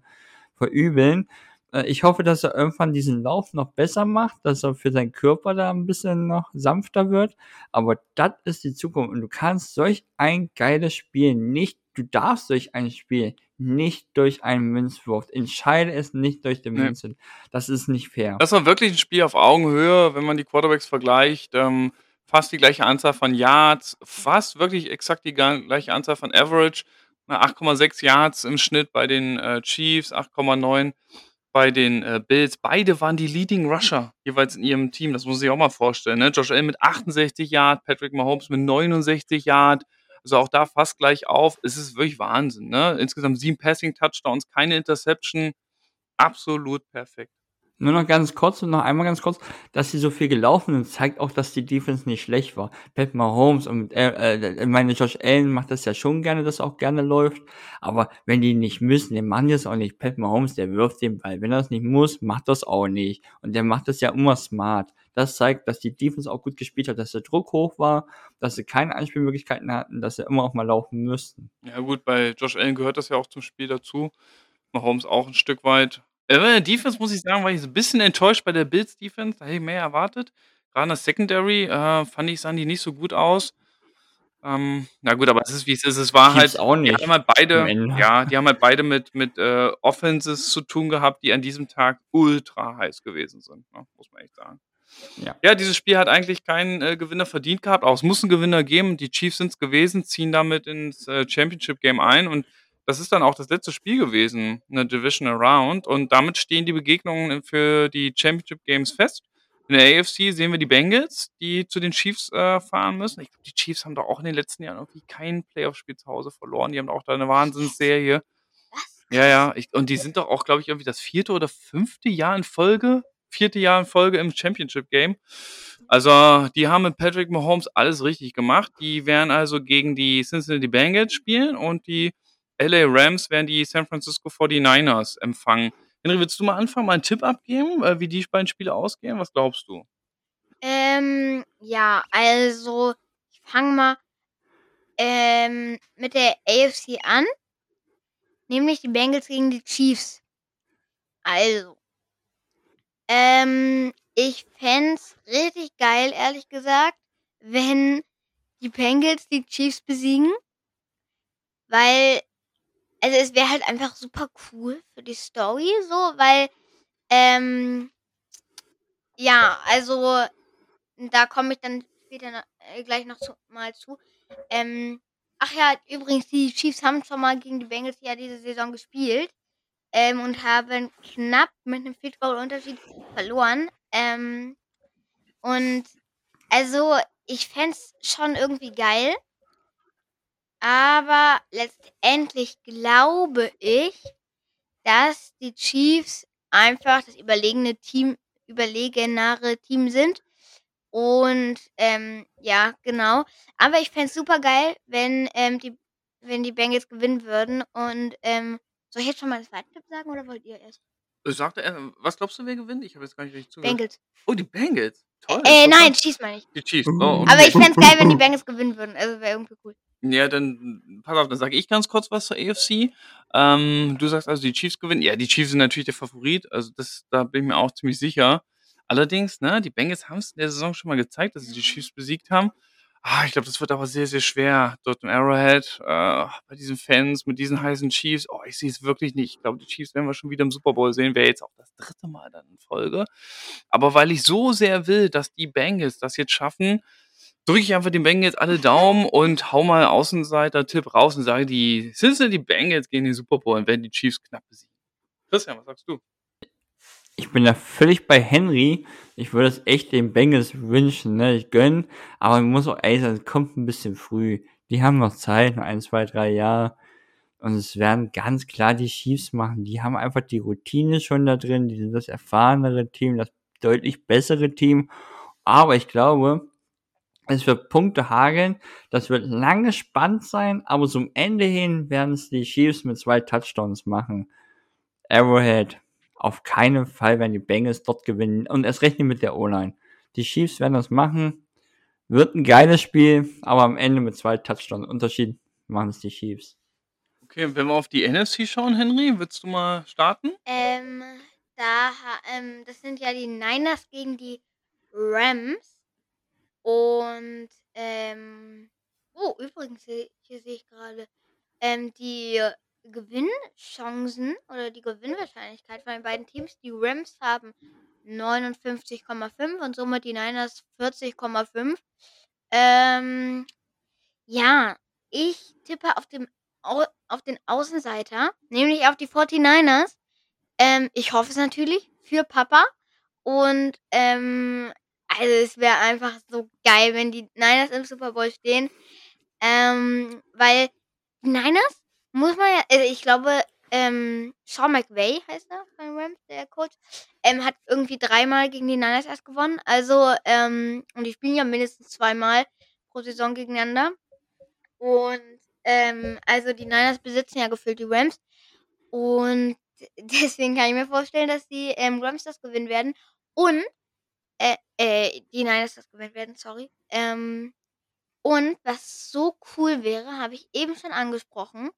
verübeln. Äh, Ich hoffe, dass er irgendwann diesen Lauf noch besser macht, dass er für seinen Körper da ein bisschen noch sanfter wird. Aber das ist die Zukunft. Und du kannst solch ein geiles Spiel nicht, du darfst durch ein Spiel nicht durch einen Münzwurf. Entscheide es nicht durch den Nee. Münzen. Das ist nicht fair. Das war wirklich ein Spiel auf Augenhöhe, wenn man die Quarterbacks vergleicht. Ähm, fast die gleiche Anzahl von Yards, fast wirklich exakt die gleiche Anzahl von Average. Na, 8,6 Yards im Schnitt bei den äh, Chiefs, 8,9 bei den äh, Bills. Beide waren die Leading Rusher jeweils in ihrem Team. Das muss sich auch mal vorstellen. Ne? Josh Allen mit 68 Yards, Patrick Mahomes mit 69 Yards. Also auch da fast gleich auf. Es ist wirklich Wahnsinn, ne? Insgesamt sieben Passing-Touchdowns, keine Interception. Absolut perfekt. Nur noch ganz kurz und noch einmal ganz kurz, dass sie so viel gelaufen sind, zeigt auch, dass die Defense nicht schlecht war. Pat Mahomes und äh, äh, meine Josh Allen macht das ja schon gerne, dass auch gerne läuft. Aber wenn die nicht müssen, machen die es auch nicht. Pat Mahomes, der wirft den Ball. Wenn er es nicht muss, macht das auch nicht. Und der macht das ja immer smart. Das zeigt, dass die Defense auch gut gespielt hat, dass der Druck hoch war, dass sie keine Anspielmöglichkeiten hatten, dass sie immer auch mal laufen müssten. Ja gut, bei Josh Allen gehört das ja auch zum Spiel dazu. Mahomes auch ein Stück weit. Äh, bei der Defense muss ich sagen, war ich so 'n bisschen enttäuscht bei der Bills Defense. Da hätte ich mehr erwartet. Grade in der Secondary, äh, fand ich, sahen die nicht so gut aus. Ähm, na gut, aber es ist, wie es ist. Es war halt auch die nicht haben halt beide ja, die haben halt beide mit mit, äh, Offenses zu tun gehabt, die an diesem Tag ultra heiß gewesen sind, ne, muss man echt sagen. Ja. Ja, dieses Spiel hat eigentlich keinen, äh, Gewinner verdient gehabt, aber es muss 'n Gewinner geben. Die Chiefs sind's gewesen, ziehen damit ins, äh, Championship Game ein und das ist dann auch das letzte Spiel gewesen in der Divisional Round und damit stehen die Begegnungen für die Championship Games fest. In der AFC sehen wir die Bengals, die zu den Chiefs, äh, fahren müssen. Ich glaube, die Chiefs haben doch auch in den letzten Jahren irgendwie kein Playoff-Spiel zu Hause verloren. Die haben auch da 'ne Wahnsinnsserie. Was? Ja, ja, ich und die sind doch auch, glaube ich, irgendwie das vierte oder fünfte Jahr in Folge vierte Jahr in Folge im Championship Game. Also, die haben mit Patrick Mahomes alles richtig gemacht. Die werden also gegen die Cincinnati Bengals spielen und die LA Rams werden die San Francisco 49ers empfangen. Henry, willst du mal anfangen, mal 'n Tipp abgeben, äh, wie die beiden Spiele ausgehen? Was glaubst du? Ähm, ja, also, ich fange mal, ähm, mit der AFC an, nämlich die Bengals gegen die Chiefs. Also ähm, ich fände richtig geil, ehrlich gesagt, wenn die Bengals die Chiefs besiegen. Weil also, es wäre halt einfach super cool für die Story so, weil, ähm ja, also, da komme ich dann später äh, gleich noch zu mal zu. Ähm, ach ja, übrigens, die Chiefs haben schon mal gegen die Bengals ja diese Saison gespielt, ähm, und haben knapp mit 'nem Field Unterschied verloren. Ähm, und also, ich fände es schon irgendwie geil. Aber letztendlich glaube ich, dass die Chiefs einfach das überlegene Team überlegenere Team sind. Und, ähm, ja, genau. Aber ich fände es supergeil, wenn, ähm, die wenn die Bengals gewinnen würden und, ähm soll ich jetzt schon mal den zweiten Tipp sagen oder wollt ihr erst? Äh, sag doch erst was glaubst du, wer gewinnt? Ich habe jetzt gar nicht richtig zugehört. Bengals. Oh, die Bengals. Toll, Äh, nein. Chiefs meine ich. Die Chiefs. Oh, Aber ich okay. fände es geil, wenn die Bengals gewinnen würden. Also, wäre irgendwie cool. Ja, dann pass auf, dann sage ich ganz kurz was zur AFC. Ähm, du sagst also, die Chiefs gewinnen. Ja, die Chiefs sind natürlich der Favorit. Also, das da bin ich mir auch ziemlich sicher. Allerdings, ne, die Bengals haben's in der Saison schon mal gezeigt, dass sie die Chiefs besiegt haben. Ah, ich glaube, das wird aber sehr, sehr schwer dort im Arrowhead, äh, bei diesen Fans mit diesen heißen Chiefs. Oh, ich sehe es wirklich nicht. Ich glaube, die Chiefs werden wir schon wieder im Super Bowl sehen. Wäre jetzt auch das dritte Mal dann in Folge. Aber weil ich so sehr will, dass die Bengals das jetzt schaffen, drücke ich einfach den Bengals alle Daumen und hau mal Außenseiter-Tipp raus und sage, die Cincinnati Bengals gehen in den Super Bowl und werden die Chiefs knapp besiegen. Christian, was sagst du? Ich bin da völlig bei Henry. Ich würde es echt den Bengals wünschen, ne? Ich gönne, aber man muss auch ehrlich sagen, es kommt ein bisschen früh. Die haben noch Zeit, noch ein, zwei, drei Jahre. Und es werden ganz klar die Chiefs machen. Die haben einfach die Routine schon da drin. Die sind das erfahrenere Team, das deutlich bessere Team. Aber ich glaube, es wird Punkte hageln. Das wird lange spannend sein, aber zum Ende hin werden es die Chiefs mit zwei Touchdowns machen. Arrowhead. Auf keinen Fall werden die Bengals dort gewinnen. Und es rechnet mit der O-Line. Die Chiefs werden das machen. Wird ein geiles Spiel, aber am Ende mit zwei Touchdowns Unterschied machen es die Chiefs. Okay, wenn wir auf die NFC schauen, Henry, willst du mal starten? Ähm, da ähm, das sind ja die Niners gegen die Rams. Und, ähm oh, übrigens, hier sehe ich grade, ähm, die Gewinnchancen oder die Gewinnwahrscheinlichkeit von den beiden Teams. Die Rams haben 59,5 und somit die Niners 40,5. Ähm, ja, ich tippe auf dem Au auf den Außenseiter, nämlich auf die 49ers. Ähm, ich hoffe es natürlich für Papa und, ähm, also, es wäre einfach so geil, wenn die Niners im Super Bowl stehen. Ähm, weil die Niners, muss man ja, also ich glaube, ähm, Sean McVay heißt er bei Rams, der Coach, ähm, hat irgendwie dreimal gegen die Niners erst gewonnen. Also, ähm, und die spielen ja mindestens zweimal pro Saison gegeneinander. Und, ähm, also die Niners besitzen ja gefühlt die Rams. Und deswegen kann ich mir vorstellen, dass die ähm, Rams das gewinnen werden. Und, äh, äh, die Niners das gewinnen werden, sorry. Ähm, und was so cool wäre, habe ich eben schon angesprochen.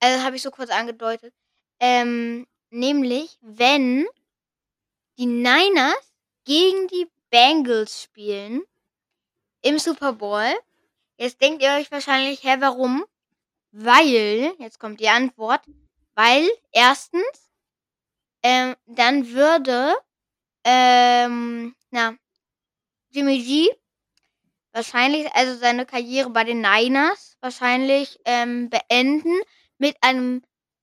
Also habe ich so kurz angedeutet. Ähm, nämlich, wenn die Niners gegen die Bengals spielen im Super Bowl. Jetzt denkt ihr euch wahrscheinlich, hä, warum? Weil, jetzt kommt die Antwort, weil erstens, ähm, dann würde, ähm, na, Jimmy G wahrscheinlich also seine Karriere bei den Niners wahrscheinlich ähm, beenden mit einem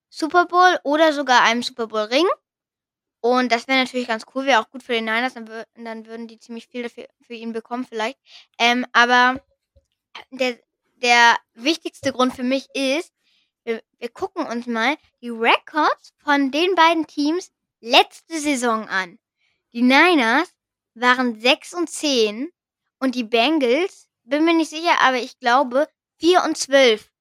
Super Bowl oder sogar einem Super Bowl Ring. Und das wäre natürlich ganz cool, wäre auch gut für den Niners, dann, wür dann würden die ziemlich viel dafür, für ihn bekommen vielleicht. Ähm, aber der, der wichtigste Grund für mich ist, wir, wir gucken uns mal die Records von den beiden Teams letzte Saison an. Die Niners waren 6 und 10 und die Bengals, bin mir nicht sicher, aber ich glaube 4 und 12.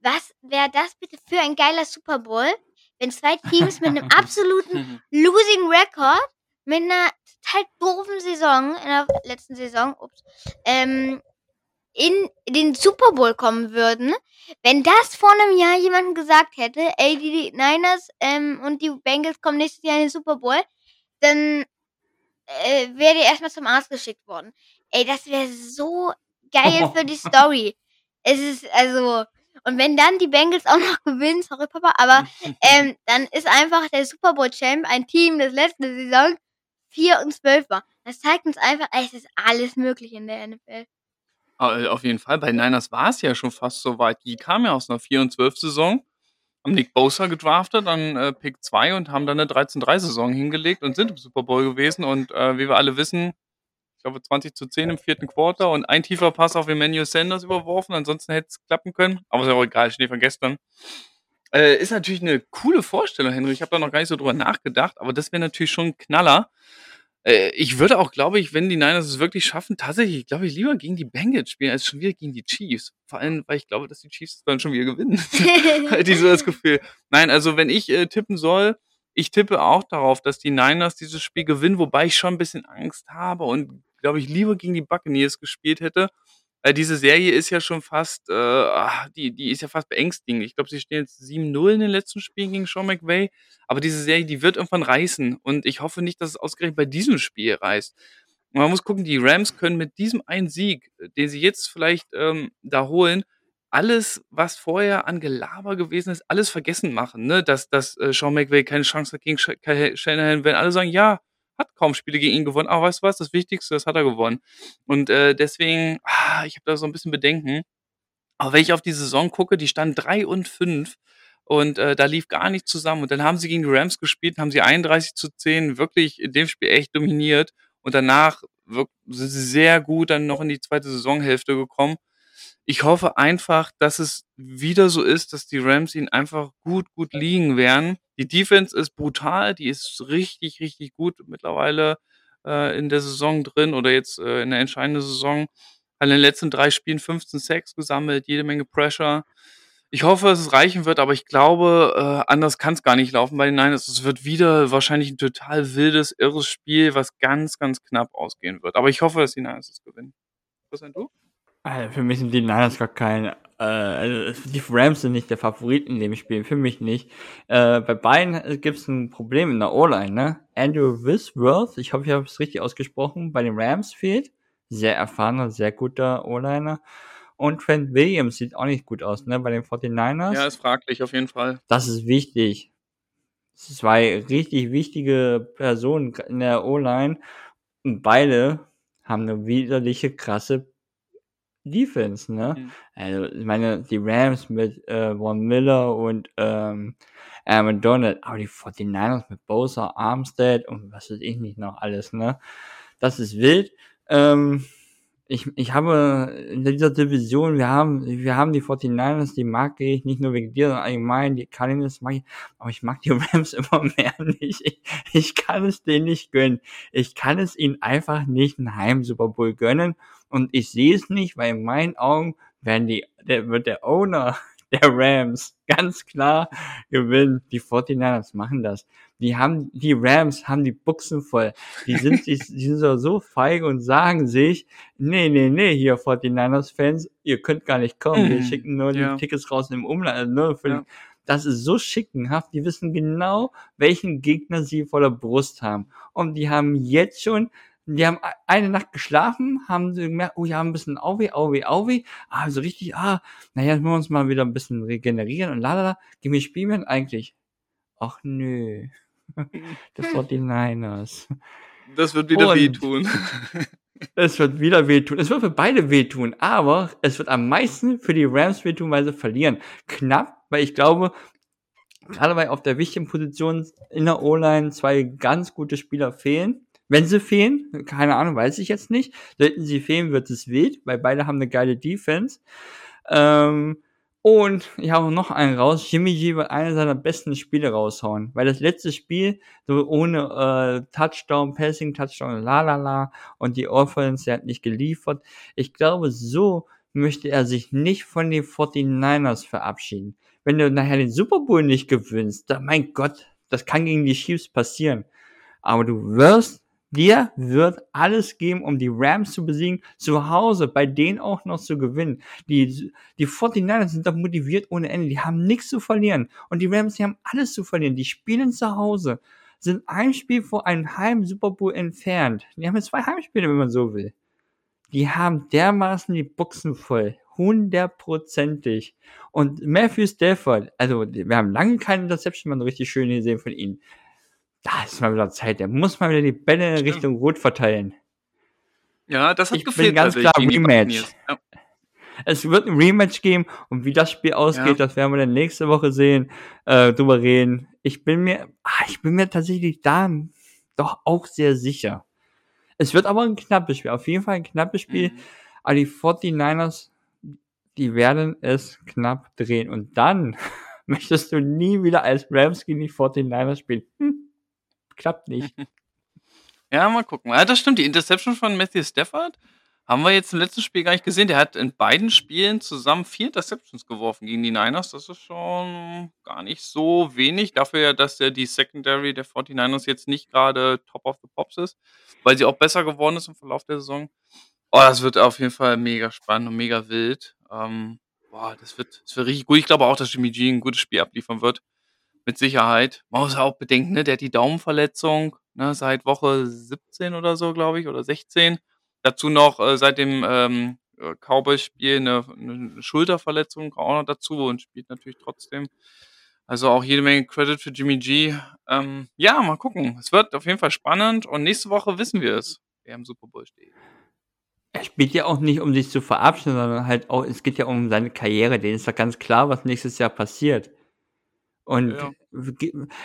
Was wäre das bitte für ein geiler Super Bowl, wenn zwei Teams mit einem absoluten losing Record, mit einer total doofen Saison, in der letzten Saison, ups, ähm, in den Super Bowl kommen würden. Wenn das vor einem Jahr jemandem gesagt hätte, ey, die Niners ähm, und die Bengals kommen nächstes Jahr in den Super Bowl, dann äh, wäre die erstmal zum Arzt geschickt worden. Ey, das wäre so geil für die Story. Es ist also und wenn dann die Bengals auch noch gewinnen, sorry Papa, aber ähm, dann ist einfach der Super Bowl Champ ein Team, das letzte Saison 4 und 12 war. Das zeigt uns einfach, es ist alles möglich in der NFL. Äh, Auf jeden Fall. Bei Niners war es ja schon fast so weit. Die kamen ja aus einer 4 und 12 Saison, haben Nick Bosa gedraftet an äh, Pick 2 und haben dann eine 13-3-Saison hingelegt und sind im Super Bowl gewesen. Und äh, wie wir alle wissen, ich glaube 20 zu 10 im vierten Quarter und ein tiefer Pass auf Emmanuel Sanders überworfen. Ansonsten hätte es klappen können. Aber ist ja auch egal, Schnee von gestern. Äh, ist natürlich eine coole Vorstellung, Henry. Ich habe da noch gar nicht so drüber nachgedacht, aber das wäre natürlich schon ein Knaller. Äh, ich würde auch, glaube ich, wenn die Niners es wirklich schaffen, tatsächlich, glaube ich, lieber gegen die Bengals spielen, als schon wieder gegen die Chiefs. Vor allem, weil ich glaube, dass die Chiefs dann schon wieder gewinnen. Hatte ich so das Gefühl. Nein, also wenn ich äh, tippen soll, ich tippe auch darauf, dass die Niners dieses Spiel gewinnen, wobei ich schon ein bisschen Angst habe und, glaube ich, lieber gegen die Buccaneers gespielt hätte. Weil diese Serie ist ja schon fast, äh, ah, die, die ist ja fast beängstigend. Ich glaube, sie stehen jetzt 7-0 in den letzten Spielen gegen Sean McVay. Aber diese Serie, die wird irgendwann reißen. Und ich hoffe nicht, dass es ausgerechnet bei diesem Spiel reißt. Man muss gucken, die Rams können mit diesem einen Sieg, den sie jetzt vielleicht ähm, da holen, alles, was vorher an Gelaber gewesen ist, alles vergessen machen. Ne? Dass, dass äh, Sean McVay keine Chance hat gegen Sh Kyle Shanahan, wenn alle sagen, ja, hat kaum Spiele gegen ihn gewonnen, aber weißt du was, das Wichtigste, das hat er gewonnen. Und äh, deswegen, ah, ich habe da so ein bisschen Bedenken. Aber wenn ich auf die Saison gucke, die stand 3 und 5 und äh, da lief gar nichts zusammen. Und dann haben sie gegen die Rams gespielt, haben sie 31 zu 10 wirklich in dem Spiel echt dominiert. Und danach sind sie sehr gut dann noch in die zweite Saisonhälfte gekommen. Ich hoffe einfach, dass es wieder so ist, dass die Rams ihn einfach gut, gut liegen werden. Die Defense ist brutal, die ist richtig, richtig gut mittlerweile äh, in der Saison drin oder jetzt äh, in der entscheidenden Saison. Hat in den letzten drei Spielen 15 Sacks gesammelt, jede Menge Pressure. Ich hoffe, dass es reichen wird, aber ich glaube, äh, anders kann es gar nicht laufen bei den Niners. Es wird wieder wahrscheinlich ein total wildes, irres Spiel, was ganz, ganz knapp ausgehen wird. Aber ich hoffe, dass die Niners es gewinnen. Was denn du? Also für mich sind die Niners gar kein, äh, also die Rams sind nicht der Favorit in dem Spiel, für mich nicht. Äh, bei beiden gibt es ein Problem in der O-Line, ne? Andrew Wisworth, ich hoffe, ich habe es richtig ausgesprochen, bei den Rams fehlt. Sehr erfahrener, sehr guter O-Liner. Und Trent Williams sieht auch nicht gut aus, ne? Bei den 49ers. Ja, ist fraglich auf jeden Fall. Das ist wichtig. Zwei richtig wichtige Personen in der O-Line. Und beide haben eine widerliche, krasse Defense, ne? Mhm. Also, ich meine, die Rams mit äh, Von Miller und ähm, Aaron Donald, aber die 49ers mit Bosa, Armstead und was weiß ich nicht noch alles, ne? Das ist wild. Ähm, ich, ich habe in dieser Division, wir haben, wir haben die 49ers, die mag ich nicht nur wegen dir, sondern allgemein, die Cardinals mag ich, aber ich mag die Rams immer mehr nicht. Ich, ich kann es denen nicht gönnen. Ich kann es ihnen einfach nicht einen Heim Super Bowl gönnen und ich sehe es nicht, weil in meinen Augen werden die, der, wird der Owner der Rams ganz klar gewinnen. Die 49ers machen das. Die haben, die Rams haben die Buchsen voll. Die sind, die, die sind so, so feig und sagen sich, nee, nee, nee, hier 49ers-Fans, ihr könnt gar nicht kommen. Wir Mhm. schicken nur Ja. die Tickets raus im Umland. Also nur für, Ja. Das ist so schickenhaft. Die wissen genau, welchen Gegner sie vor der Brust haben. Und die haben jetzt schon, die haben e- eine Nacht geschlafen, haben sie gemerkt, oh ja, ein bisschen Auweh, Auweh, Auweh. Ah, so richtig, ah, naja, jetzt müssen wir uns mal wieder ein bisschen regenerieren und lalala. Gegen wen spielen wir eigentlich? Ach nö. Das 49ers. Das wird wieder Und- wehtun. Es wird wieder wehtun. Es wird für beide wehtun, aber es wird am meisten für die Rams wehtun, weil sie verlieren. Knapp, weil ich glaube, gerade weil auf der wichtigen Position in der O-Line zwei ganz gute Spieler fehlen. Wenn sie fehlen, keine Ahnung, weiß ich jetzt nicht. Sollten sie fehlen, wird es wild, weil beide haben eine geile Defense. Ähm, und ich habe noch einen raus. Jimmy G wird einer seiner besten Spiele raushauen, weil das letzte Spiel so ohne äh, Touchdown, Passing, Touchdown, la la la und die Offense, der hat nicht geliefert. Ich glaube, so möchte er sich nicht von den 49ers verabschieden. Wenn du nachher den Super Bowl nicht gewinnst, dann, mein Gott, das kann gegen die Chiefs passieren. Aber du wirst, dir wird alles geben, um die Rams zu besiegen, zu Hause, bei denen auch noch zu gewinnen. Die, die 49ers sind da motiviert ohne Ende, die haben nichts zu verlieren. Und die Rams, die haben alles zu verlieren. Die spielen zu Hause, sind ein Spiel vor einem Heim Super Bowl entfernt. Die haben jetzt zwei Heimspiele, wenn man so will. Die haben dermaßen die Buchsen voll. Hundertprozentig. Und Matthew Stafford, also wir haben lange keine Interception so richtig schön gesehen von ihm. Da ist mal wieder Zeit. Der muss mal wieder die Bälle in Stimmt. Richtung Rot verteilen. Ja, das hat Ich bin gefehlt. ganz tatsächlich klar Rematch. Ja. Es wird ein Rematch geben und wie das Spiel ausgeht, Ja. das werden wir dann nächste Woche sehen, äh, drüber reden. Ich bin mir, ah, ich bin mir tatsächlich da doch auch sehr sicher. Es wird aber ein knappes Spiel, auf jeden Fall ein knappes Spiel. Mhm. Aber die 49ers, die werden es knapp drehen. Und dann möchtest du nie wieder als Rams gegen die 49ers spielen. Hm, klappt nicht. Ja, mal gucken. Ja, das stimmt. Die Interception von Matthew Stafford haben wir jetzt im letzten Spiel gar nicht gesehen. Der hat in beiden Spielen zusammen vier Interceptions geworfen gegen die Niners. Das ist schon gar nicht so wenig. Dafür ja, dass der die Secondary der 49ers jetzt nicht gerade top of the pops ist, weil sie auch besser geworden ist im Verlauf der Saison. Oh, das wird auf jeden Fall mega spannend und mega wild. Ähm, boah, das wird, das wird richtig gut. Ich glaube auch, dass Jimmy G ein gutes Spiel abliefern wird. Mit Sicherheit. Man muss auch bedenken, ne, der hat die Daumenverletzung ne, seit Woche 17 oder so, glaube ich, oder 16. Dazu noch äh, seit dem ähm, äh, Cowboys-Spiel eine, eine Schulterverletzung auch noch dazu und spielt natürlich trotzdem. Also auch jede Menge Credit für Jimmy G. Ähm, ja, mal gucken. Es wird auf jeden Fall spannend und nächste Woche wissen wir es, wer im Super Bowl steht. Er spielt ja auch nicht, um sich zu verabschieden, sondern halt auch, es geht ja um seine Karriere. Denen ist ja ganz klar, was nächstes Jahr passiert. Und Ja.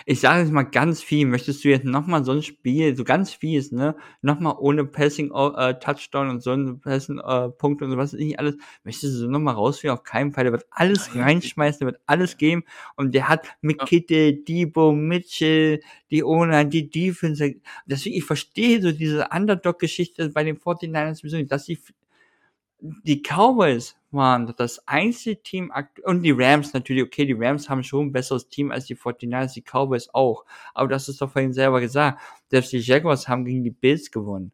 ich sage jetzt mal ganz viel, möchtest du jetzt nochmal so ein Spiel, so ganz fies, ne, nochmal ohne Passing, äh, Touchdown und so ein Passing, äh, Punkt und sowas, nicht alles, möchtest du so nochmal rausführen? Auf keinen Fall, der wird alles Nein, reinschmeißen, der wird alles geben und der hat mit Kittel, Debo, Mitchell, die Ona, die Defense, deswegen, ich verstehe so diese Underdog-Geschichte bei den 49ers sowieso nicht, dass die die Cowboys waren das einzige Team und die Rams natürlich, okay, die Rams haben schon ein besseres Team als die 49ers, die Cowboys auch. Aber das ist doch vorhin selber gesagt. Selbst die Jaguars haben gegen die Bills gewonnen.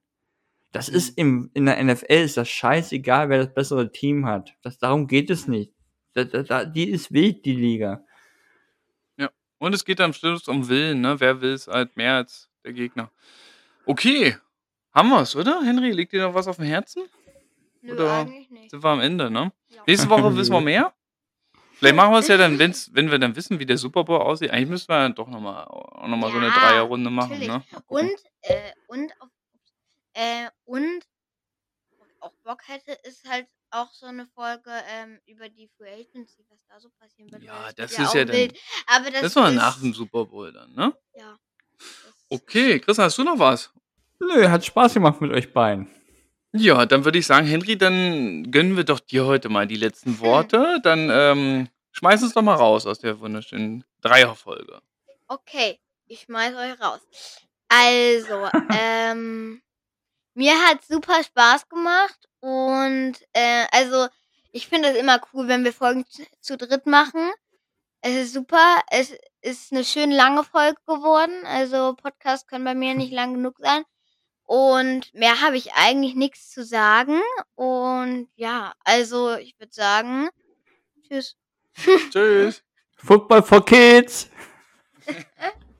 Das Mhm. ist im, in der NFL ist das scheißegal, wer das bessere Team hat. Das, darum geht es nicht. Da, da, die ist wild, die Liga. Und es geht am Schluss um Willen, ne? Wer will es halt mehr als der Gegner. Okay, haben wir es, oder? Henry, liegt dir noch was auf dem Herzen? Nö, Oder- eigentlich nicht. Sind wir am Ende, ne? Ja. Nächste Woche wissen wir mehr. Vielleicht machen wir es ja dann, wenn's, wenn wir dann wissen, wie der Super Bowl aussieht. Eigentlich müssen wir dann doch nochmal auch noch mal so eine Ja, Dreierrunde machen, natürlich. ne? Und, äh, und, auf, äh, und, auch Bock hätte, ist halt auch so eine Folge ähm, über die Free Agency, was da so passieren wird. Ja, das ist ja dann- wild. Aber das, Das war ist, nach dem Super Bowl dann, ne? Ja. Okay, Chris, hast du noch was? Nö, hat Spaß gemacht mit euch beiden. Ja, dann würde ich sagen, Henry, dann gönnen wir doch dir heute mal die letzten Worte. Dann ähm, schmeiß uns doch mal raus aus der wunderschönen Dreierfolge. Okay, ich schmeiß euch raus. Also, ähm, mir hat super Spaß gemacht und äh, also ich finde es immer cool, wenn wir Folgen zu, zu dritt machen. Es ist super. Es ist eine schön lange Folge geworden. Also Podcasts können bei mir nicht lang genug sein. Und mehr habe ich eigentlich nichts zu sagen. Und ja, also ich würde sagen, tschüss. Tschüss. Football for Kids.